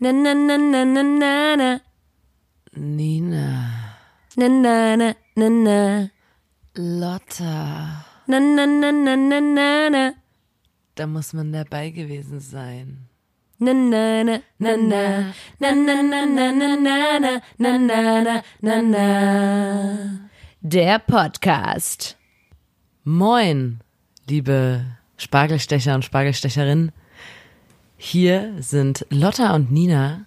Na na na na na na na. Nina. Na na na na na. Lotta. Na na na na na na na. Da muss man dabei gewesen sein. Na na na na na. Na na na na na na na. Na na na na na. Der Podcast. Moin, liebe Spargelstecher und Spargelstecherinnen. Hier sind Lotta und Nina,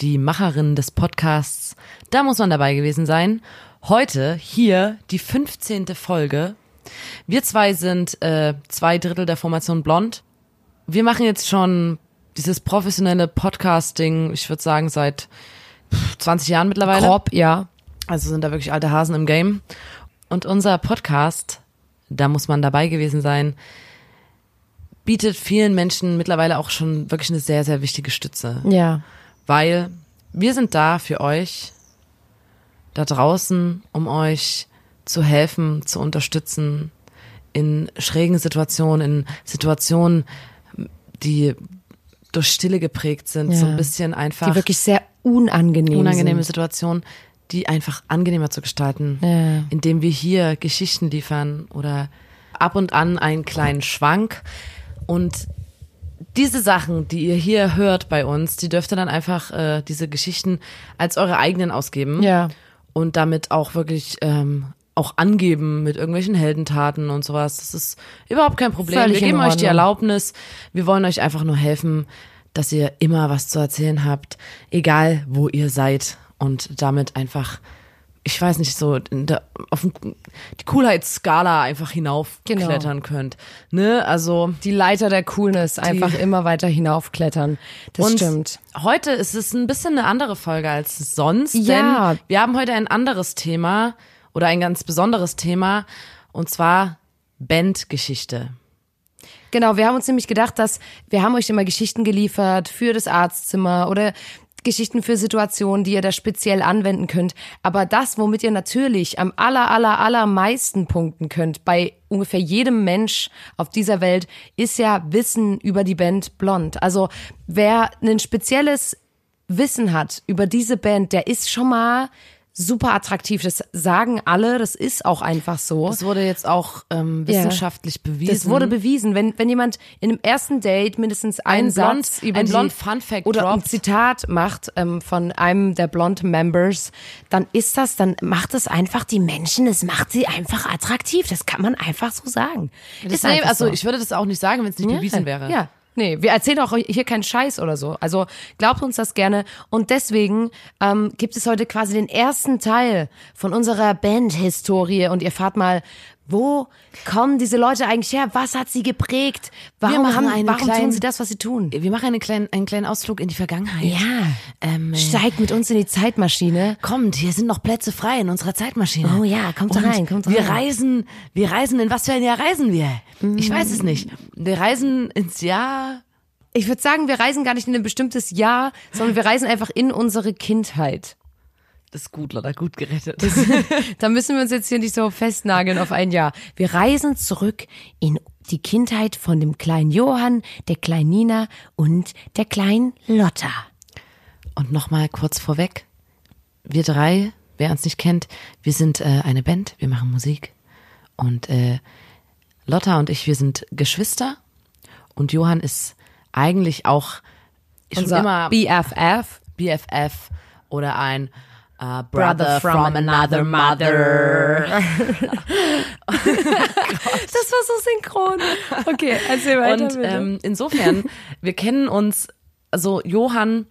die Macherinnen des Podcasts. Da muss man dabei gewesen sein. Heute hier die 15. Folge. Wir zwei sind äh, zwei Drittel der Formation Blond. Wir machen jetzt schon dieses professionelle Podcasting, ich würde sagen, seit 20 Jahren mittlerweile. Grob, ja. Also sind da wirklich alte Hasen im Game. Und unser Podcast, da muss man dabei gewesen sein, bietet vielen Menschen mittlerweile auch schon wirklich eine sehr, sehr wichtige Stütze. Ja. Weil wir sind da für euch da draußen, um euch zu helfen, zu unterstützen in schrägen Situationen, in Situationen, die durch Stille geprägt sind, Ja. so ein bisschen einfach Die wirklich sehr unangenehm unangenehme sind. Situationen, die einfach angenehmer zu gestalten, Ja. indem wir hier Geschichten liefern oder ab und an einen kleinen Schwank. Und diese Sachen, die ihr hier hört bei uns, die dürft ihr dann einfach äh, diese Geschichten als eure eigenen ausgeben Ja. und damit auch wirklich ähm, auch angeben mit irgendwelchen Heldentaten und sowas. Das ist überhaupt kein Problem. Völlig wir geben euch die. Erlaubnis. Wir wollen euch einfach nur helfen, dass ihr immer was zu erzählen habt, egal wo ihr seid und damit einfach, ich weiß nicht, so der, auf die Coolheitsskala einfach hinaufklettern könnt. Ne? Also Die Leiter der Coolness einfach immer weiter hinaufklettern. Das und stimmt. heute ist es ein bisschen eine andere Folge als sonst, Ja. denn wir haben heute ein anderes Thema oder ein ganz besonderes Thema und zwar Bandgeschichte. Genau, wir haben uns nämlich gedacht, dass wir haben euch immer Geschichten geliefert für das Arztzimmer oder Geschichten für Situationen, die ihr da speziell anwenden könnt. Aber das, womit ihr natürlich am aller, aller, allermeisten punkten könnt, bei ungefähr jedem Mensch auf dieser Welt, ist ja Wissen über die Band Blond. Also wer ein spezielles Wissen hat über diese Band, der ist schon mal super attraktiv. Das sagen alle, das ist auch einfach so. Das wurde jetzt auch ähm, Ja. wissenschaftlich bewiesen. Das wurde bewiesen, wenn, wenn jemand in einem ersten Date mindestens einen Ein Blond- Satz über ein Blond Fun Fact oder ein droppt. Zitat macht ähm, von einem der Blond Members, dann ist das, dann macht es einfach die Menschen, es macht sie einfach attraktiv. Das kann man einfach so sagen. Das ist einfach also so. ich würde das auch nicht sagen, wenn es nicht bewiesen wäre. Ja. Nee, wir erzählen auch hier keinen Scheiß oder so. Also glaubt uns das gerne. Und deswegen ähm, gibt es heute quasi den ersten Teil von unserer Band-Historie. Und ihr fahrt mal, wo kommen diese Leute eigentlich her? Was hat sie geprägt? Warum, haben, einen warum tun kleinen- sie das, was sie tun? Wir machen einen kleinen, einen kleinen Ausflug in die Vergangenheit. Ja. Ähm, äh, Steigt mit uns in die Zeitmaschine. Kommt, hier sind noch Plätze frei in unserer Zeitmaschine. Oh ja, kommt Und rein, kommt wir rein. reisen, wir reisen, in was für ein Jahr reisen wir? Ich weiß es nicht. Wir reisen ins Jahr, Ich würde sagen, wir reisen gar nicht in ein bestimmtes Jahr, sondern wir reisen einfach in unsere Kindheit. Das ist gut, Lotta, gut gerettet. Da müssen wir uns jetzt hier nicht so festnageln auf ein Jahr. Wir reisen zurück in die Kindheit von dem kleinen Johann, der kleinen Nina und der kleinen Lotta. Und nochmal kurz vorweg. Wir drei, wer uns nicht kennt, wir sind äh, eine Band, wir machen Musik. Und äh, Lotta und ich, wir sind Geschwister. Und Johann ist eigentlich auch schon Unser immer BFF. BFF oder ein äh, Brother, from, another mother. Das war so synchron. Okay, erzähl weiter Und ähm, insofern, wir kennen uns, also Johann,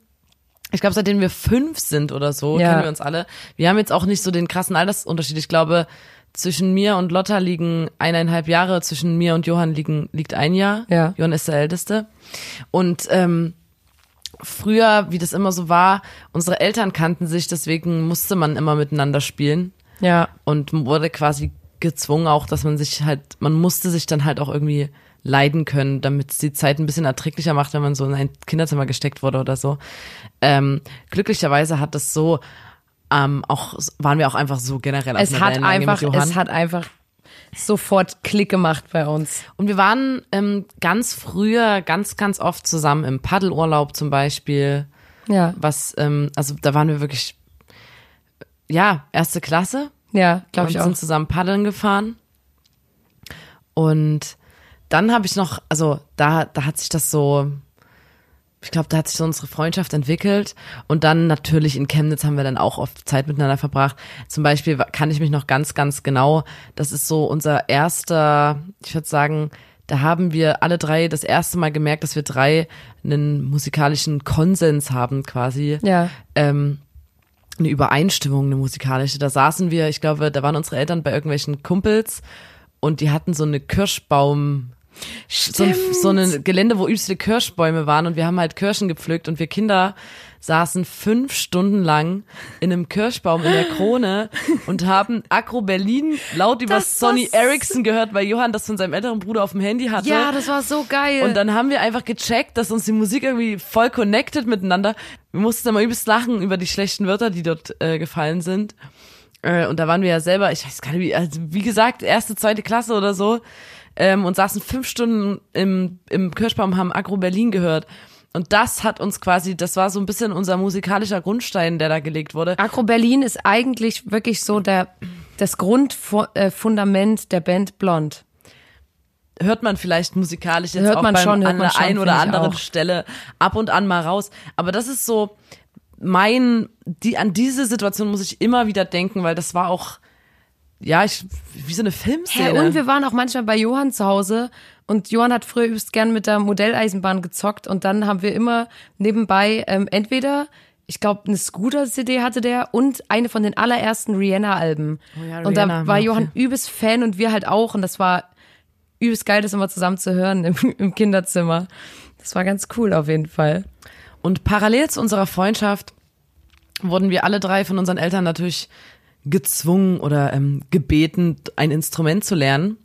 ich glaube, seitdem wir fünf sind oder so, Ja. kennen wir uns alle. Wir haben jetzt auch nicht so den krassen Altersunterschied. Ich glaube, zwischen mir und Lotta liegen eineinhalb Jahre, zwischen mir und Johann liegen, liegt ein Jahr. Ja. Johann ist der Älteste. Und ähm, früher, wie das immer so war, unsere Eltern kannten sich, deswegen musste man immer miteinander spielen ja. und wurde quasi gezwungen auch, dass man sich halt, man musste sich dann halt auch irgendwie leiden können, damit es die Zeit ein bisschen erträglicher macht, wenn man so in ein Kinderzimmer gesteckt wurde oder so. Ähm, glücklicherweise hat das so ähm, auch waren wir auch einfach so generell Es hat einfach, es hat einfach sofort Klick gemacht bei uns. Und wir waren ähm, ganz früher ganz, ganz oft zusammen im Paddelurlaub zum Beispiel. Ja. Was, ähm, also da waren wir wirklich, ja, erste Klasse. Ja, glaube ich auch. sind zusammen paddeln gefahren. Und dann habe ich noch, also da, da hat sich das so, ich glaube, da hat sich so unsere Freundschaft entwickelt. Und dann natürlich in Chemnitz haben wir dann auch oft Zeit miteinander verbracht. Zum Beispiel kann ich mich noch ganz, ganz genau, das ist so unser erster, ich würde sagen, da haben wir alle drei das erste Mal gemerkt, dass wir drei einen musikalischen Konsens haben quasi. Ja. Ähm, eine Übereinstimmung, eine musikalische. Da saßen wir, ich glaube, da waren unsere Eltern bei irgendwelchen Kumpels und die hatten so eine Kirschbaum, so ein, so ein Gelände, wo übelste Kirschbäume waren und wir haben halt Kirschen gepflückt und wir Kinder saßen fünf Stunden lang in einem Kirschbaum in der Krone und haben Agro Berlin laut über Das Sonny so- Ericsson gehört, weil Johann das von seinem älteren Bruder auf dem Handy hatte. Ja, das war so geil. Und dann haben wir einfach gecheckt, dass uns die Musik irgendwie voll connected miteinander. Wir mussten immer übelst lachen über die schlechten Wörter, die dort äh, gefallen sind. Äh, und da waren wir ja selber, ich weiß gar nicht, wie, also wie gesagt, erste, zweite Klasse oder so. Ähm, und saßen fünf Stunden im, im Kirschbaum, haben Agro Berlin gehört. Und das hat uns quasi, das war so ein bisschen unser musikalischer Grundstein, der da gelegt wurde. Agro Berlin ist eigentlich wirklich so der, das Grundfundament der Band Blond. hört man vielleicht musikalisch jetzt Hört auch man beim, schon, hört an der einen oder anderen. Stelle ab und an mal raus. Aber das ist so mein, die, an diese Situation muss ich immer wieder denken, weil das war auch, ja, ich, wie so eine Filmszene. Hä, und wir waren auch manchmal bei Johann zu Hause und Johann hat früher übelst gern mit der Modelleisenbahn gezockt und dann haben wir immer nebenbei ähm, entweder ich glaube, eine Scooter-CD hatte der und eine von den allerersten Rihanna-Alben. Oh ja, und da Rihanna, war. Johann übelst Fan und wir halt auch. Und das war übelst geil, das immer zusammen zu hören im, im Kinderzimmer. Das war ganz cool auf jeden Fall. Und parallel zu unserer Freundschaft wurden wir alle drei von unseren Eltern natürlich gezwungen oder ähm, gebeten, ein Instrument zu lernen.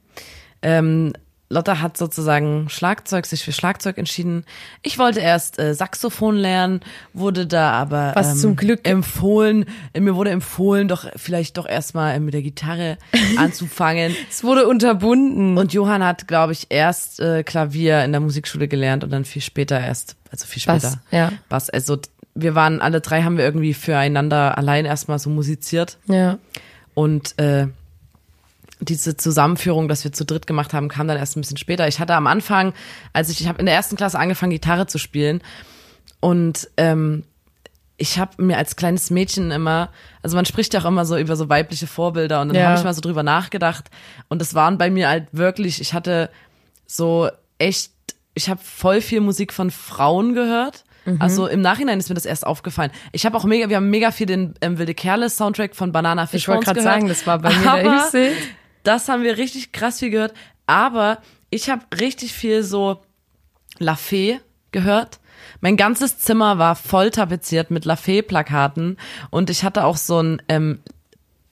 Ähm, Lotta hat sozusagen Schlagzeug, sich für Schlagzeug entschieden. Ich wollte erst äh, Saxophon lernen, wurde da aber Was ähm, zum Glück- empfohlen, äh, mir wurde empfohlen, doch vielleicht doch erstmal äh, mit der Gitarre anzufangen. Es wurde unterbunden. Und Johann hat, glaube ich, erst äh, Klavier in der Musikschule gelernt und dann viel später erst, also viel später. Bass, ja. Bass. Also wir waren alle drei, haben wir irgendwie füreinander allein erstmal so musiziert. ja. Und äh, diese Zusammenführung, dass wir zu dritt gemacht haben, kam dann erst ein bisschen später. Ich hatte am Anfang, als ich, ich habe in der ersten Klasse angefangen, Gitarre zu spielen. Und ähm, ich habe mir als kleines Mädchen immer, also man spricht ja auch immer so über so weibliche Vorbilder und dann Ja. habe ich mal so drüber nachgedacht. Und das waren bei mir halt wirklich, ich hatte so echt, ich habe voll viel Musik von Frauen gehört. Mhm. Also im Nachhinein ist mir das erst aufgefallen. Ich habe auch mega, wir haben mega viel den ähm, Wilde Kerle Soundtrack von Banana Fish Ich wollte gerade sagen, das war bei mir der Aber höchste. Das haben wir richtig krass viel gehört. Aber ich habe richtig viel so La Fee gehört. Mein ganzes Zimmer war voll tapeziert mit La Fee-Plakaten und ich hatte auch so ein ähm,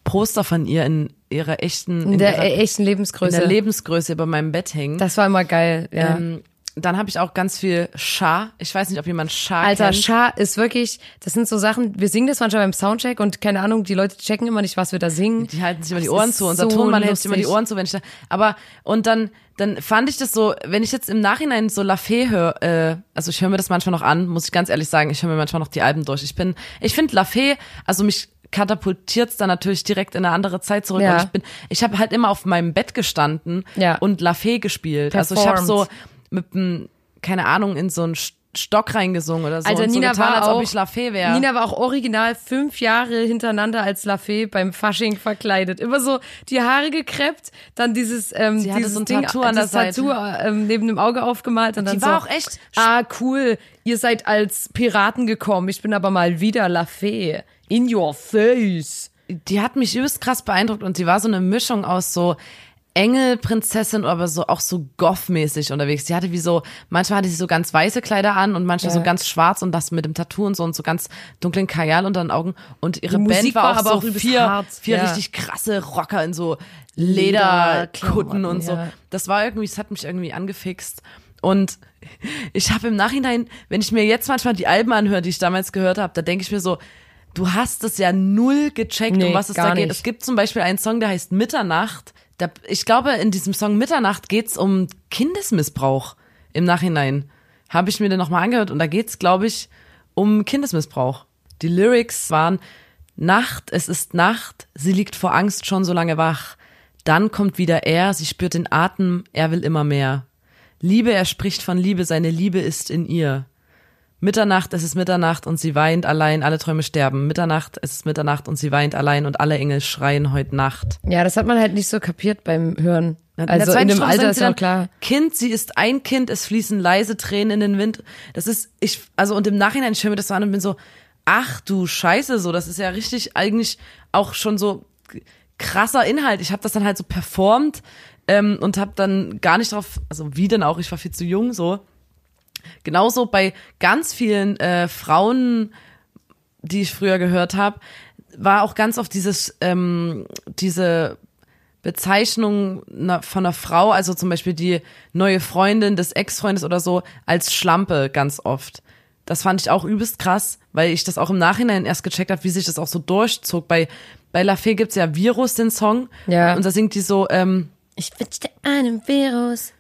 Poster von ihr in ihrer echten, In der ihrer, echten in Lebensgröße. der Lebensgröße über meinem Bett hängen. das war immer geil, ja. ähm, dann habe ich auch ganz viel Schar. Ich weiß nicht, ob jemand Schar Alter, kennt. Schar ist wirklich, das sind so Sachen, wir singen das manchmal beim Soundcheck und keine Ahnung, die Leute checken immer nicht, was wir da singen. Die halten sich immer die Ohren zu. Unser so Tonmann hält sich immer die. Ohren zu, wenn ich da. Aber und dann, dann fand ich das so, wenn ich jetzt im Nachhinein so La Fee höre, äh, also ich höre mir das manchmal noch an, muss ich ganz ehrlich sagen, ich höre mir manchmal noch die Alben durch. Ich bin, ich finde La Fee, also mich katapultiert's dann natürlich direkt in eine andere Zeit zurück. Ja. Und ich bin, ich habe halt immer auf meinem Bett gestanden Ja. und La Fee gespielt. Also ich habe so. Mit einem, keine Ahnung, in so einen St- Stock reingesungen oder so. Alter, und so Nina getan, war als auch, ob ich La Fee wäre. Nina war auch original fünf Jahre hintereinander als La Fee beim Fasching verkleidet. Immer so die Haare gekreppt, dann dieses, ähm, Sie dieses so Ding, Tattoo an der das Tattoo ähm, neben dem Auge aufgemalt und dann Die so, war auch echt ah cool, ihr seid als Piraten gekommen, ich bin aber mal wieder La Fee. In your face. die hat mich übelst krass beeindruckt und sie war so eine Mischung aus so Engelprinzessin, aber so auch so goth-mäßig unterwegs. Sie hatte wie so, manchmal hatte sie so ganz weiße Kleider an und manchmal Ja. so ganz schwarz und das mit dem Tattoo und so und so ganz dunklen Kajal unter den Augen. Und ihre Die Band Musik war war auch aber so auch vier, hart, vier ja. richtig krasse Rocker in so Lederkutten und so. ja. Das war irgendwie, es hat mich irgendwie angefixt. Und ich habe im Nachhinein, wenn ich mir jetzt manchmal die Alben anhöre, die ich damals gehört habe, da denke ich mir so, du hast es ja null gecheckt, Nee, um was es da geht. nicht. Es gibt zum Beispiel einen Song, der heißt Mitternacht. Da, ich glaube, in diesem Song Mitternacht geht's um Kindesmissbrauch im Nachhinein. Habe ich mir den nochmal angehört und da geht's, glaube ich, um Kindesmissbrauch. Die Lyrics waren Nacht, es ist Nacht, sie liegt vor Angst schon so lange wach. Dann kommt wieder er, sie spürt den Atem, er will immer mehr. Liebe, er spricht von Liebe, seine Liebe ist in ihr. Mitternacht, es ist Mitternacht und sie weint allein, alle Träume sterben. Mitternacht, es ist Mitternacht und sie weint allein und alle Engel schreien heute Nacht. Ja, das hat man halt nicht so kapiert beim Hören. In Also der in dem Alter ist auch dann, klar. Kind, sie ist ein Kind, es fließen leise Tränen in den Wind. Das ist, ich, also und im Nachhinein ich höre mir das so an und bin so, ach du Scheiße, so, das ist ja richtig eigentlich auch schon so krasser Inhalt. Ich habe das dann halt so performt ähm, und habe dann gar nicht drauf, also wie denn auch, ich war viel zu jung, so. Genauso bei ganz vielen äh, Frauen, die ich früher gehört habe, war auch ganz oft dieses, ähm, diese Bezeichnung von einer Frau, also zum Beispiel die neue Freundin des Ex-Freundes oder so, als Schlampe ganz oft. Das fand ich auch übelst krass, weil ich das auch im Nachhinein erst gecheckt habe, wie sich das auch so durchzog. Bei, bei La Fee gibt's ja Virus, den Song. Ja. Und da singt die so, ähm, Ich wünsche dir einen Virus.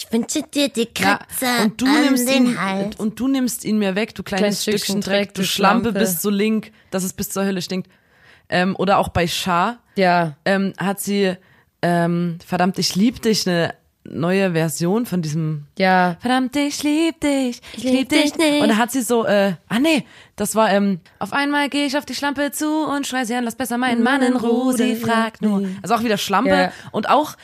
Ich wünsche dir die ja, Kratzer und du an nimmst den ihn, Hals. und du nimmst ihn mir weg, du kleines, Kleines Stückchen Stückchen Dreck, Dreck, du Schlampe, Schlampe. bist so link, dass es bis zur Hölle stinkt. Ähm, oder auch bei Char. Ja. ähm, hat sie ähm, verdammt ich lieb dich eine neue Version von diesem Ja. verdammt ich lieb dich ich lieb dich nicht. und da hat sie so äh, ah nee das war ähm, auf einmal gehe ich auf die Schlampe zu und schrei sie an lass besser meinen Mann in Ruhe sie fragt nur also auch wieder Schlampe Ja. und auch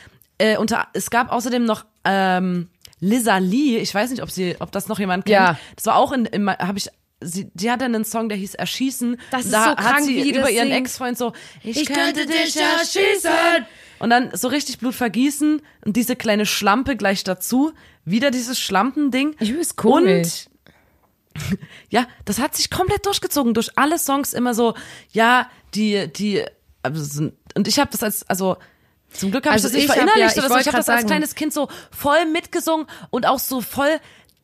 äh, unter es gab außerdem noch ähm, Lisa Lee ich weiß nicht ob sie ob das noch jemand kennt Ja. das war auch in, in habe ich Sie, die hatte einen Song, der hieß Erschießen. Das ist da so hat krank, sie wie die über ihren. Ex-Freund so, ich, Ich könnte dich erschießen. Und dann so richtig Blut vergießen und diese kleine Schlampe gleich dazu. Wieder dieses Schlampending. Ich ist komisch. Und ja, das hat sich komplett durchgezogen durch alle Songs immer so, ja, die, die, also und ich habe das als, also zum Glück habe Also ich das nicht ich hab verinnerlicht ja- ich Ich habe das als sagen. kleines Kind so voll mitgesungen und auch so voll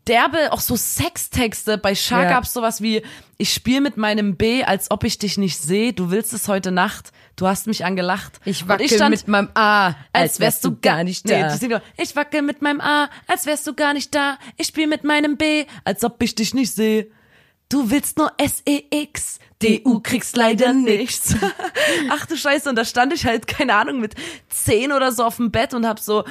derbe, auch so Sextexte. Bei Char Ja. gab's sowas wie, ich spiel mit meinem B, als ob ich dich nicht sehe, du willst es heute Nacht, du hast mich angelacht. Ich wackel stand- mit meinem A, als wärst du gar nicht Nee, da. nur, ich wackel mit meinem A, als wärst du gar nicht da. Ich spiel mit meinem B, als ob ich dich nicht sehe. Du willst nur S-E-X. D-U kriegst leider nichts. Ach du Scheiße, und da stand ich halt, keine Ahnung, mit zehn oder so auf dem Bett und hab so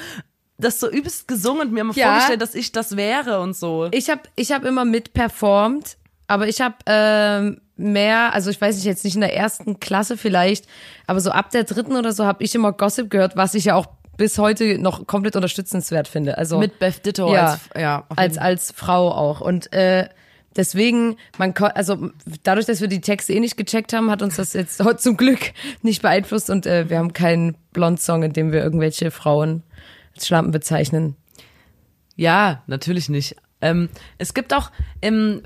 das so übelst gesungen und mir mal Ja. vorgestellt, dass ich das wäre und so. Ich habe ich hab immer mitperformt, aber ich habe ähm, mehr, also ich weiß nicht, jetzt nicht in der ersten Klasse vielleicht, aber so ab der dritten oder so habe ich immer Gossip gehört, was ich ja auch bis heute noch komplett unterstützenswert finde. Also Mit Beth Ditto ja, als, ja, als als Frau auch und äh, deswegen man also dadurch, dass wir die Texte eh nicht gecheckt haben, hat uns das jetzt zum Glück nicht beeinflusst und äh, wir haben keinen Blond-Song, in dem wir irgendwelche Frauen als Schlampen bezeichnen. Ja, natürlich nicht. Ähm, es gibt auch, ähm,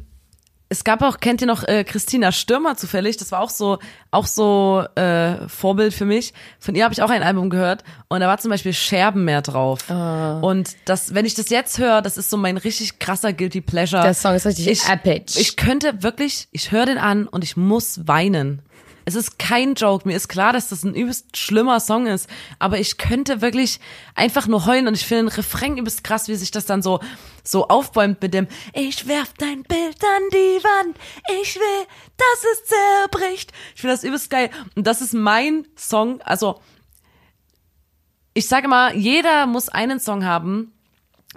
es gab auch, kennt ihr noch äh, Christina Stürmer zufällig? Das war auch so, auch so äh, Vorbild für mich. Von ihr habe ich auch ein Album gehört und da war zum Beispiel Scherben mehr drauf. Ah. Und das, wenn ich das jetzt höre, das ist so mein richtig krasser guilty pleasure. Der Song ist richtig ich, epic. Ich könnte wirklich, ich höre den an und ich muss weinen. Es ist kein Joke. Mir ist klar, dass das ein übelst schlimmer Song ist. Aber ich könnte wirklich einfach nur heulen und ich finde den Refrain übelst krass, wie sich das dann so, so aufbäumt mit dem Ich werf dein Bild an die Wand. Ich will, dass es zerbricht. Ich finde das übelst geil. Und das ist mein Song. Also, ich sage mal, jeder muss einen Song haben,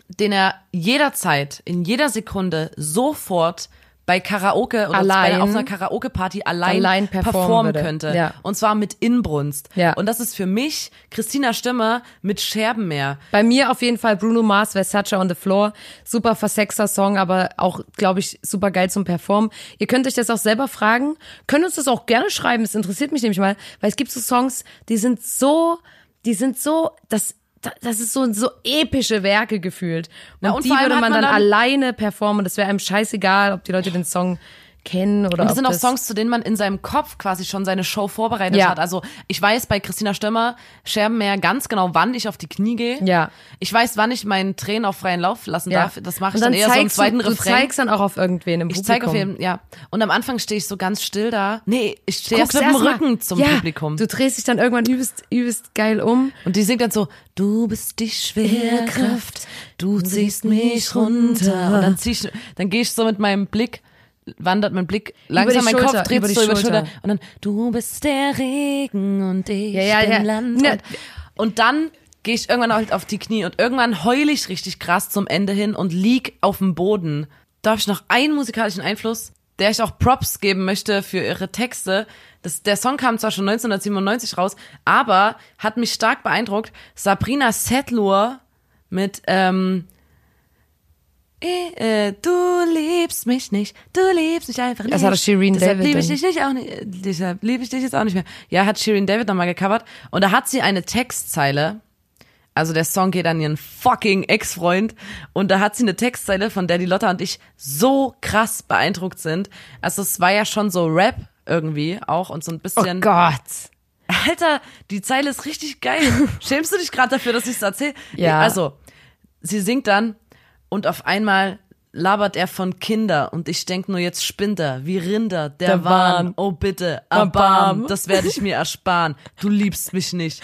den er jederzeit, in jeder Sekunde, sofort bei Karaoke oder Allein- bei, auf einer Karaoke-Party allein, allein performen performen könnte. Ja. Und zwar mit Inbrunst. Ja. Und das ist für mich Christina Stimmer mit Scherbenmeer. Bei mir auf jeden Fall Bruno Mars, Versace on the Floor. Super versexter Song, aber auch, glaube ich, super geil zum Performen. Ihr könnt euch das auch selber fragen. Könnt uns das auch gerne schreiben. Es interessiert mich nämlich mal, weil es gibt so Songs, die sind so, die sind so, das, das ist so, so epische Werke gefühlt. Und, Na, und die würde man man dann, dann- alleine performen. Das wäre einem scheißegal, ob die Leute den Song kennen oder Und das sind auch Songs, zu denen man in seinem Kopf quasi schon seine Show vorbereitet Ja. hat. Also ich weiß bei Christina Stürmer, Scherbenmeer ganz genau, wann ich auf die Knie gehe. Ja. Ich weiß, wann ich meinen Tränen auf freien Lauf lassen ja. darf. Das mache ich Und dann, eher so im zweiten du, du Refrain. zeigst dann auch auf irgendwen im ich Publikum. zeige auf jeden ja. Und am Anfang stehe ich so ganz still da. Nee, ich stehe erst mit dem Rücken zum ja, Publikum. Du drehst dich dann irgendwann übelst, übelst geil um. Und die singt dann so, du bist die Schwerkraft, du ziehst mich runter. Und dann zieh ich, dann gehe ich so mit meinem Blick, wandert mein Blick langsam, mein Schulter, Kopf dreht über sich die so über die Schulter. Schulter. Und dann, du bist der Regen und ich Ja, ja, bin ja. Land. Ja. Und, und dann gehe ich irgendwann halt auf die Knie und irgendwann heul ich richtig krass zum Ende hin und lieg auf dem Boden. Da habe ich noch einen musikalischen Einfluss, der ich auch Props geben möchte für ihre Texte. Das, der Song kam zwar schon 1997 raus, aber hat mich stark beeindruckt. Sabrina Setlur mit ähm, äh, du liebst mich nicht, du liebst mich einfach nicht. Das hatte Shirin Deshalb David liebe ich dich nicht auch nicht, deshalb liebe ich dich jetzt auch nicht mehr. Ja, hat Shirin David nochmal gecovert und da hat sie eine Textzeile. Also der Song geht an ihren fucking Ex-Freund und da hat sie eine Textzeile, von der die Lotta und ich so krass beeindruckt sind. Also es war ja schon so Rap irgendwie auch und so ein Oh bisschen. Gott. Alter, die Zeile ist richtig geil. Schämst du dich gerade dafür, dass ich es erzähle? Ja. Also, sie singt dann und auf einmal labert er von Kinder und ich denk nur jetzt spinnt er, wie Rinder, der, Der Wahn. Wahn. Oh bitte, Erbarm. erbarm, das werde ich mir ersparen. Du liebst mich nicht.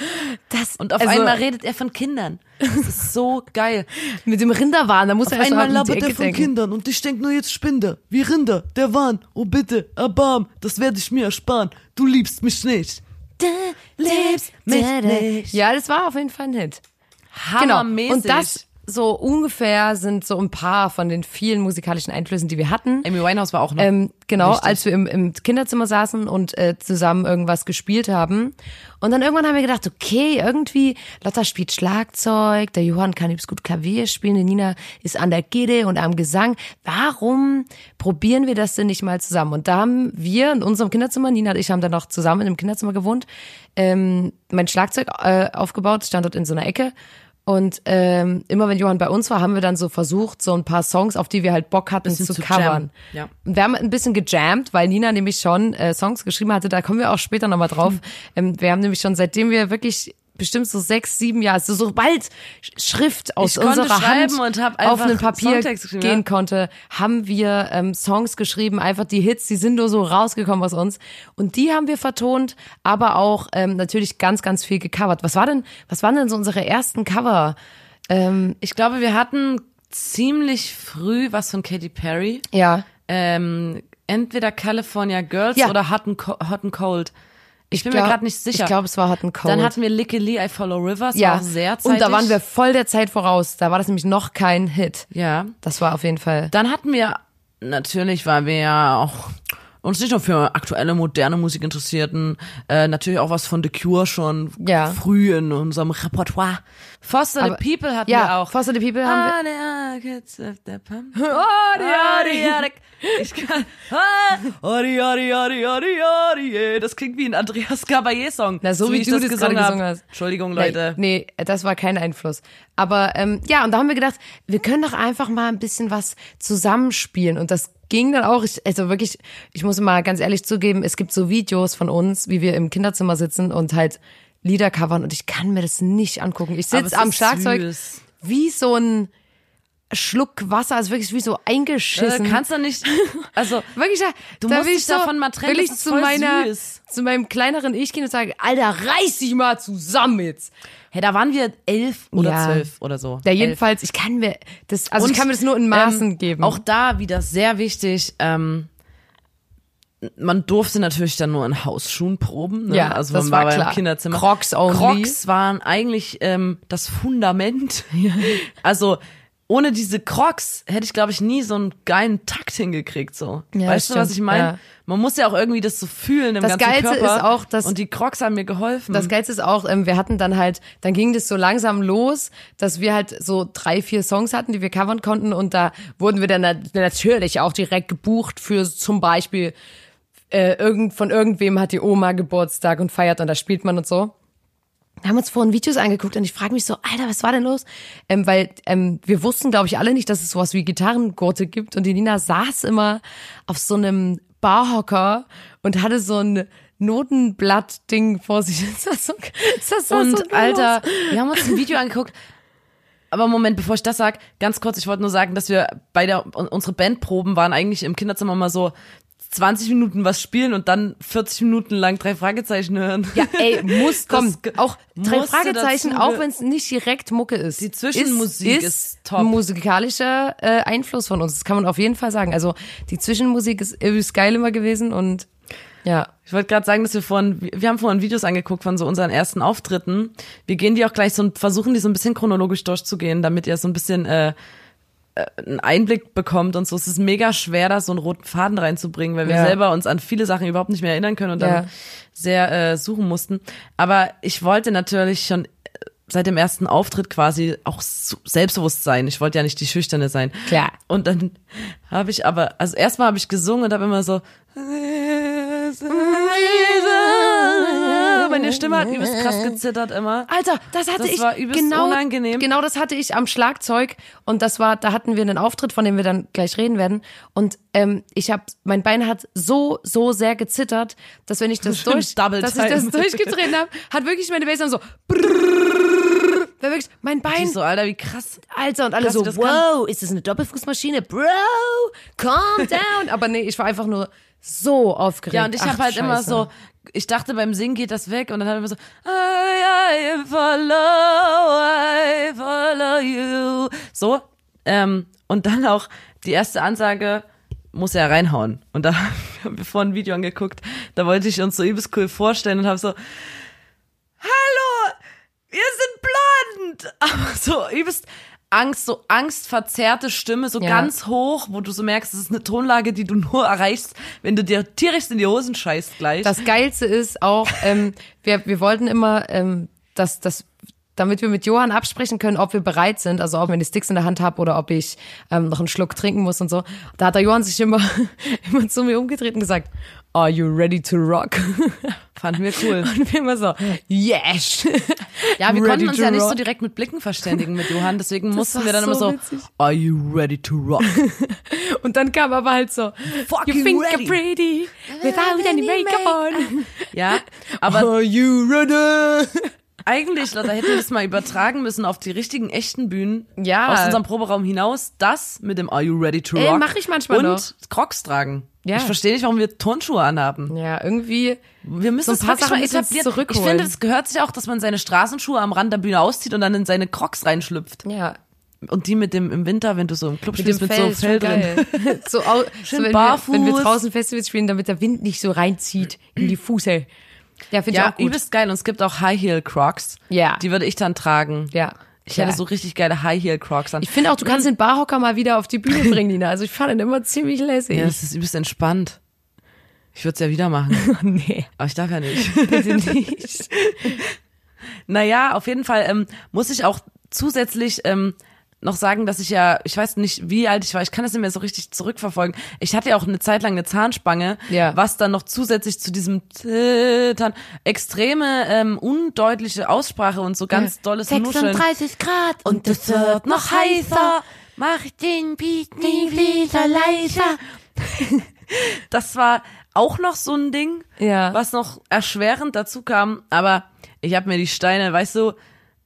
Das, Und auf also, einmal redet er von Kindern. Das ist so geil. Mit dem Rinderwahn, da muss Auf er einmal mal die labert er von denken. Kindern und ich denk nur jetzt spinnt er, wie Rinder, der Wahn. Oh bitte, erbarm, das werde ich mir ersparen. Du liebst mich nicht. Du liebst mich nicht. Ja, das war auf jeden Fall ein Hit. Genau. Hammermäßig. Und das so ungefähr sind so ein paar von den vielen musikalischen Einflüssen, die wir hatten. Amy Winehouse war auch noch. Ähm, genau, Richtig. als wir im, im Kinderzimmer saßen und äh, zusammen irgendwas gespielt haben. Und dann irgendwann haben wir gedacht, okay, irgendwie, Lotta spielt Schlagzeug, der Johann kann übelst gut Klavier spielen, die Nina ist an der Gede und am Gesang. Warum probieren wir das denn nicht mal zusammen? Und da haben wir in unserem Kinderzimmer, Nina und ich haben dann noch zusammen im Kinderzimmer gewohnt, ähm, mein Schlagzeug äh, aufgebaut, stand dort in so einer Ecke. Und ähm, immer wenn Johann bei uns war, haben wir dann so versucht, so ein paar Songs, auf die wir halt Bock hatten, zu, zu covern. ja. Und wir haben ein bisschen gejammt, weil Nina nämlich schon äh, Songs geschrieben hatte, da kommen wir auch später nochmal drauf. Ähm, wir haben nämlich schon, seitdem wir wirklich bestimmt so sechs, sieben Jahre, also sobald Schrift aus Ich unserer Hand auf ein Papier gehen konnte, haben wir ähm, Songs geschrieben, einfach die Hits, die sind nur so rausgekommen aus uns. Und die haben wir vertont, aber auch ähm, natürlich ganz, ganz viel gecovert. Was war denn, was waren denn so unsere ersten Cover? Ähm, Ich glaube, wir hatten ziemlich früh was von Katy Perry. ja. Ähm, entweder California Girls Ja. oder Hot and, Hot and Cold. Ich, bin glaub- mir gerade nicht sicher. Ich glaube, es war Hot and Cold. Dann hatten wir Licky Lee, I Follow Rivers, ja. war sehr zeitig. Und da waren wir voll der Zeit voraus. Da war das nämlich noch kein Hit. Ja. Das war auf jeden Fall. Dann hatten wir, natürlich, weil wir ja auch uns nicht nur für aktuelle, moderne Musik interessierten, äh, natürlich auch was von The Cure schon Ja. früh in unserem Repertoire. Foster Aber- the People hatten ja, wir auch. Foster the People haben wir. Ah, adi. Adi, adi. Ich kann. Adi, adi, adi, adi, ey. Das klingt wie ein Andreas Caballé-Song. Na, so wie ich du das gerade hab. gesungen hast. Entschuldigung, Leute. Nee, nee, das war kein Einfluss. Aber ähm, ja, und da haben wir gedacht, wir können doch einfach mal ein bisschen was zusammenspielen. Und das ging dann auch, ich, also wirklich, ich muss mal ganz ehrlich zugeben, es gibt so Videos von uns, wie wir im Kinderzimmer sitzen und halt Lieder covern und ich kann mir das nicht angucken. Ich sitze am Schlagzeug süß. wie so ein Schluck Wasser, also wirklich wie so Äh, eingeschissen. kannst du nicht. Also, Wirklich, da, Du da musst dich ich so, davon mal trennen, will ich zu meiner, süß. zu meinem kleineren Ich gehen und sagen, Alter, reiß dich mal zusammen jetzt. Hey, da waren wir elf oder Ja. zwölf oder so. Ja, Elf. jedenfalls, ich kann mir das, also ich Und, kann mir das nur in Maßen ähm, geben. Auch da wieder sehr wichtig, ähm, man durfte natürlich dann nur in Hausschuhen proben. Ne? Ja, also das man war war, klar. beim Kinderzimmer. Crocs only. Crocs waren eigentlich ähm, das Fundament. also ohne diese Crocs hätte ich, glaube ich, nie so einen geilen Takt hingekriegt. So. Ja, weißt du, was ich meine? ja. Man muss ja auch irgendwie das so fühlen im Das ganzen Geilste Körper. ist auch, dass- und die Crocs haben mir geholfen. Das Geilste ist auch, ähm, wir hatten dann halt, dann ging das so langsam los, dass wir halt so drei, vier Songs hatten, die wir covern konnten und da wurden wir dann na- natürlich auch direkt gebucht für zum Beispiel äh, irgend, von irgendwem hat die Oma Geburtstag und feiert und da spielt man und so. Wir haben uns vorhin Videos angeguckt und ich frage mich so, Alter, was war denn los? Ähm, weil ähm, wir wussten, glaube ich, alle nicht, dass es sowas wie Gitarrengurte gibt und die Nina saß immer auf so einem Barhocker und hatte so ein Notenblatt-Ding vor sich. Das so, das war Und so Alter, wir haben uns ein Video angeguckt. Aber Moment, bevor ich das sag, ganz kurz, ich wollte nur sagen, dass wir bei der unsere Bandproben waren eigentlich im Kinderzimmer mal so 20 Minuten was spielen und dann 40 Minuten lang drei Fragezeichen hören. Ja, ey, muss kommen. ge- Auch drei Fragezeichen, auch wenn es nicht direkt Mucke ist. Die Zwischenmusik ist top. musikalischer äh, Einfluss von uns. Das kann man auf jeden Fall sagen. Also die Zwischenmusik ist übelst geil immer gewesen und ja. Ich wollte gerade sagen, dass wir vorhin, wir haben vorhin Videos angeguckt von so unseren ersten Auftritten. Wir gehen die auch gleich so und versuchen die so ein bisschen chronologisch durchzugehen, damit ihr so ein bisschen äh, einen Einblick bekommt und so. Es ist mega schwer, da so einen roten Faden reinzubringen, weil wir Ja. selber uns an viele Sachen überhaupt nicht mehr erinnern können und dann Ja. sehr äh, suchen mussten. Aber ich wollte natürlich schon äh, seit dem ersten Auftritt quasi auch selbstbewusst sein. Ich wollte ja nicht die Schüchterne sein. Klar. Und dann habe ich aber, also erstmal habe ich gesungen und habe immer so, meine Stimme hat übelst krass gezittert immer. Alter, das hatte Das ich war übelst genau, unangenehm. genau das hatte ich am Schlagzeug und das war, da hatten wir einen Auftritt, von dem wir dann gleich reden werden und ähm, ich habe, mein Bein hat so so sehr gezittert, dass wenn ich das durch, Double dass ich das durchgetreten habe, hat wirklich meine Bassline so, war wirklich mein Bein, so, Alter, wie krass. Alter und alle krass, so, das kann. wow, ist das eine Doppelfußmaschine, Bro, calm down, aber nee, ich war einfach nur so aufgeregt. Ja, und ich habe halt immer Scheiße. so, ich dachte beim Singen geht das weg und dann habe ich immer so, I, I follow, I follow you. So, ähm, und dann auch die erste Ansage, muss er reinhauen. Und da haben wir vorhin ein Video angeguckt, da wollte ich uns so übelst cool vorstellen und habe so, hallo, wir sind blond. Aber so übelst Angst, so angstverzerrte Stimme, so Ja. ganz hoch, wo du so merkst, es ist eine Tonlage, die du nur erreichst, wenn du dir tierisch in die Hosen scheißt gleich. Das Geilste ist auch, ähm, wir, wir wollten immer, ähm, dass das damit wir mit Johann absprechen können, ob wir bereit sind, also ob ich die Sticks in der Hand habe oder ob ich ähm, noch einen Schluck trinken muss und so. Da hat der Johann sich immer, immer zu mir umgedreht und gesagt, Are you ready to rock? fanden wir cool. Und wir immer so, yes. Ja, wir Ready konnten uns ja nicht so direkt mit Blicken verständigen mit Johann, deswegen mussten war wir dann immer so so, witzig. are you ready to rock? Und dann kam aber halt so, Fucking You think ready. you're pretty without any makeup on. Ja, aber Are you ready? Eigentlich, Lotta, hätten wir das mal übertragen müssen auf die richtigen echten Bühnen Ja. aus unserem Proberaum hinaus, das mit dem Are you ready to Ey, rock? mach ich manchmal und noch. Crocs tragen. Ja. Ich verstehe nicht, warum wir Turnschuhe anhaben. Ja, irgendwie. Wir müssen So ein paar Sachen etablieren. Ich zurückholen. finde, es gehört sich auch, dass man seine Straßenschuhe am Rand der Bühne auszieht und dann in seine Crocs reinschlüpft. Ja, Und die mit dem im Winter, wenn du so im Club mit dem mit Fell, so Fell drin. so, au, so wenn, wir, barfuß. wenn wir draußen Festivals spielen, damit der Wind nicht so reinzieht in die Fuße. Ja, finde ich Ja, auch gut. übelst geil. Und es gibt auch High Heel Crocs. Ja. Die würde ich dann tragen. Ja. Ich hätte so richtig geile High Heel Crocs an. Ich finde auch, du kannst den Barhocker mal wieder auf die Bühne bringen, Nina. Also ich fand ihn immer ziemlich lässig. ja, das ist übelst entspannt. Ich würde es ja wieder machen. nee, Aber ich darf ja nicht. bitte nicht. naja, auf jeden Fall ähm, muss ich auch zusätzlich ähm, noch sagen, dass ich ja, ich weiß nicht, wie alt ich war, ich kann das nicht mehr so richtig zurückverfolgen. Ich hatte ja auch eine Zeit lang eine Zahnspange, Ja. was dann noch zusätzlich zu diesem Zittern extreme, ähm, undeutliche Aussprache und so ganz dolles Nuscheln. 36 Grad Und es wird noch heißer. Mach den Beat nie wieder leiser. Das war auch noch so ein Ding, Ja. was noch erschwerend dazu kam. Aber ich habe mir die Steine, weißt du,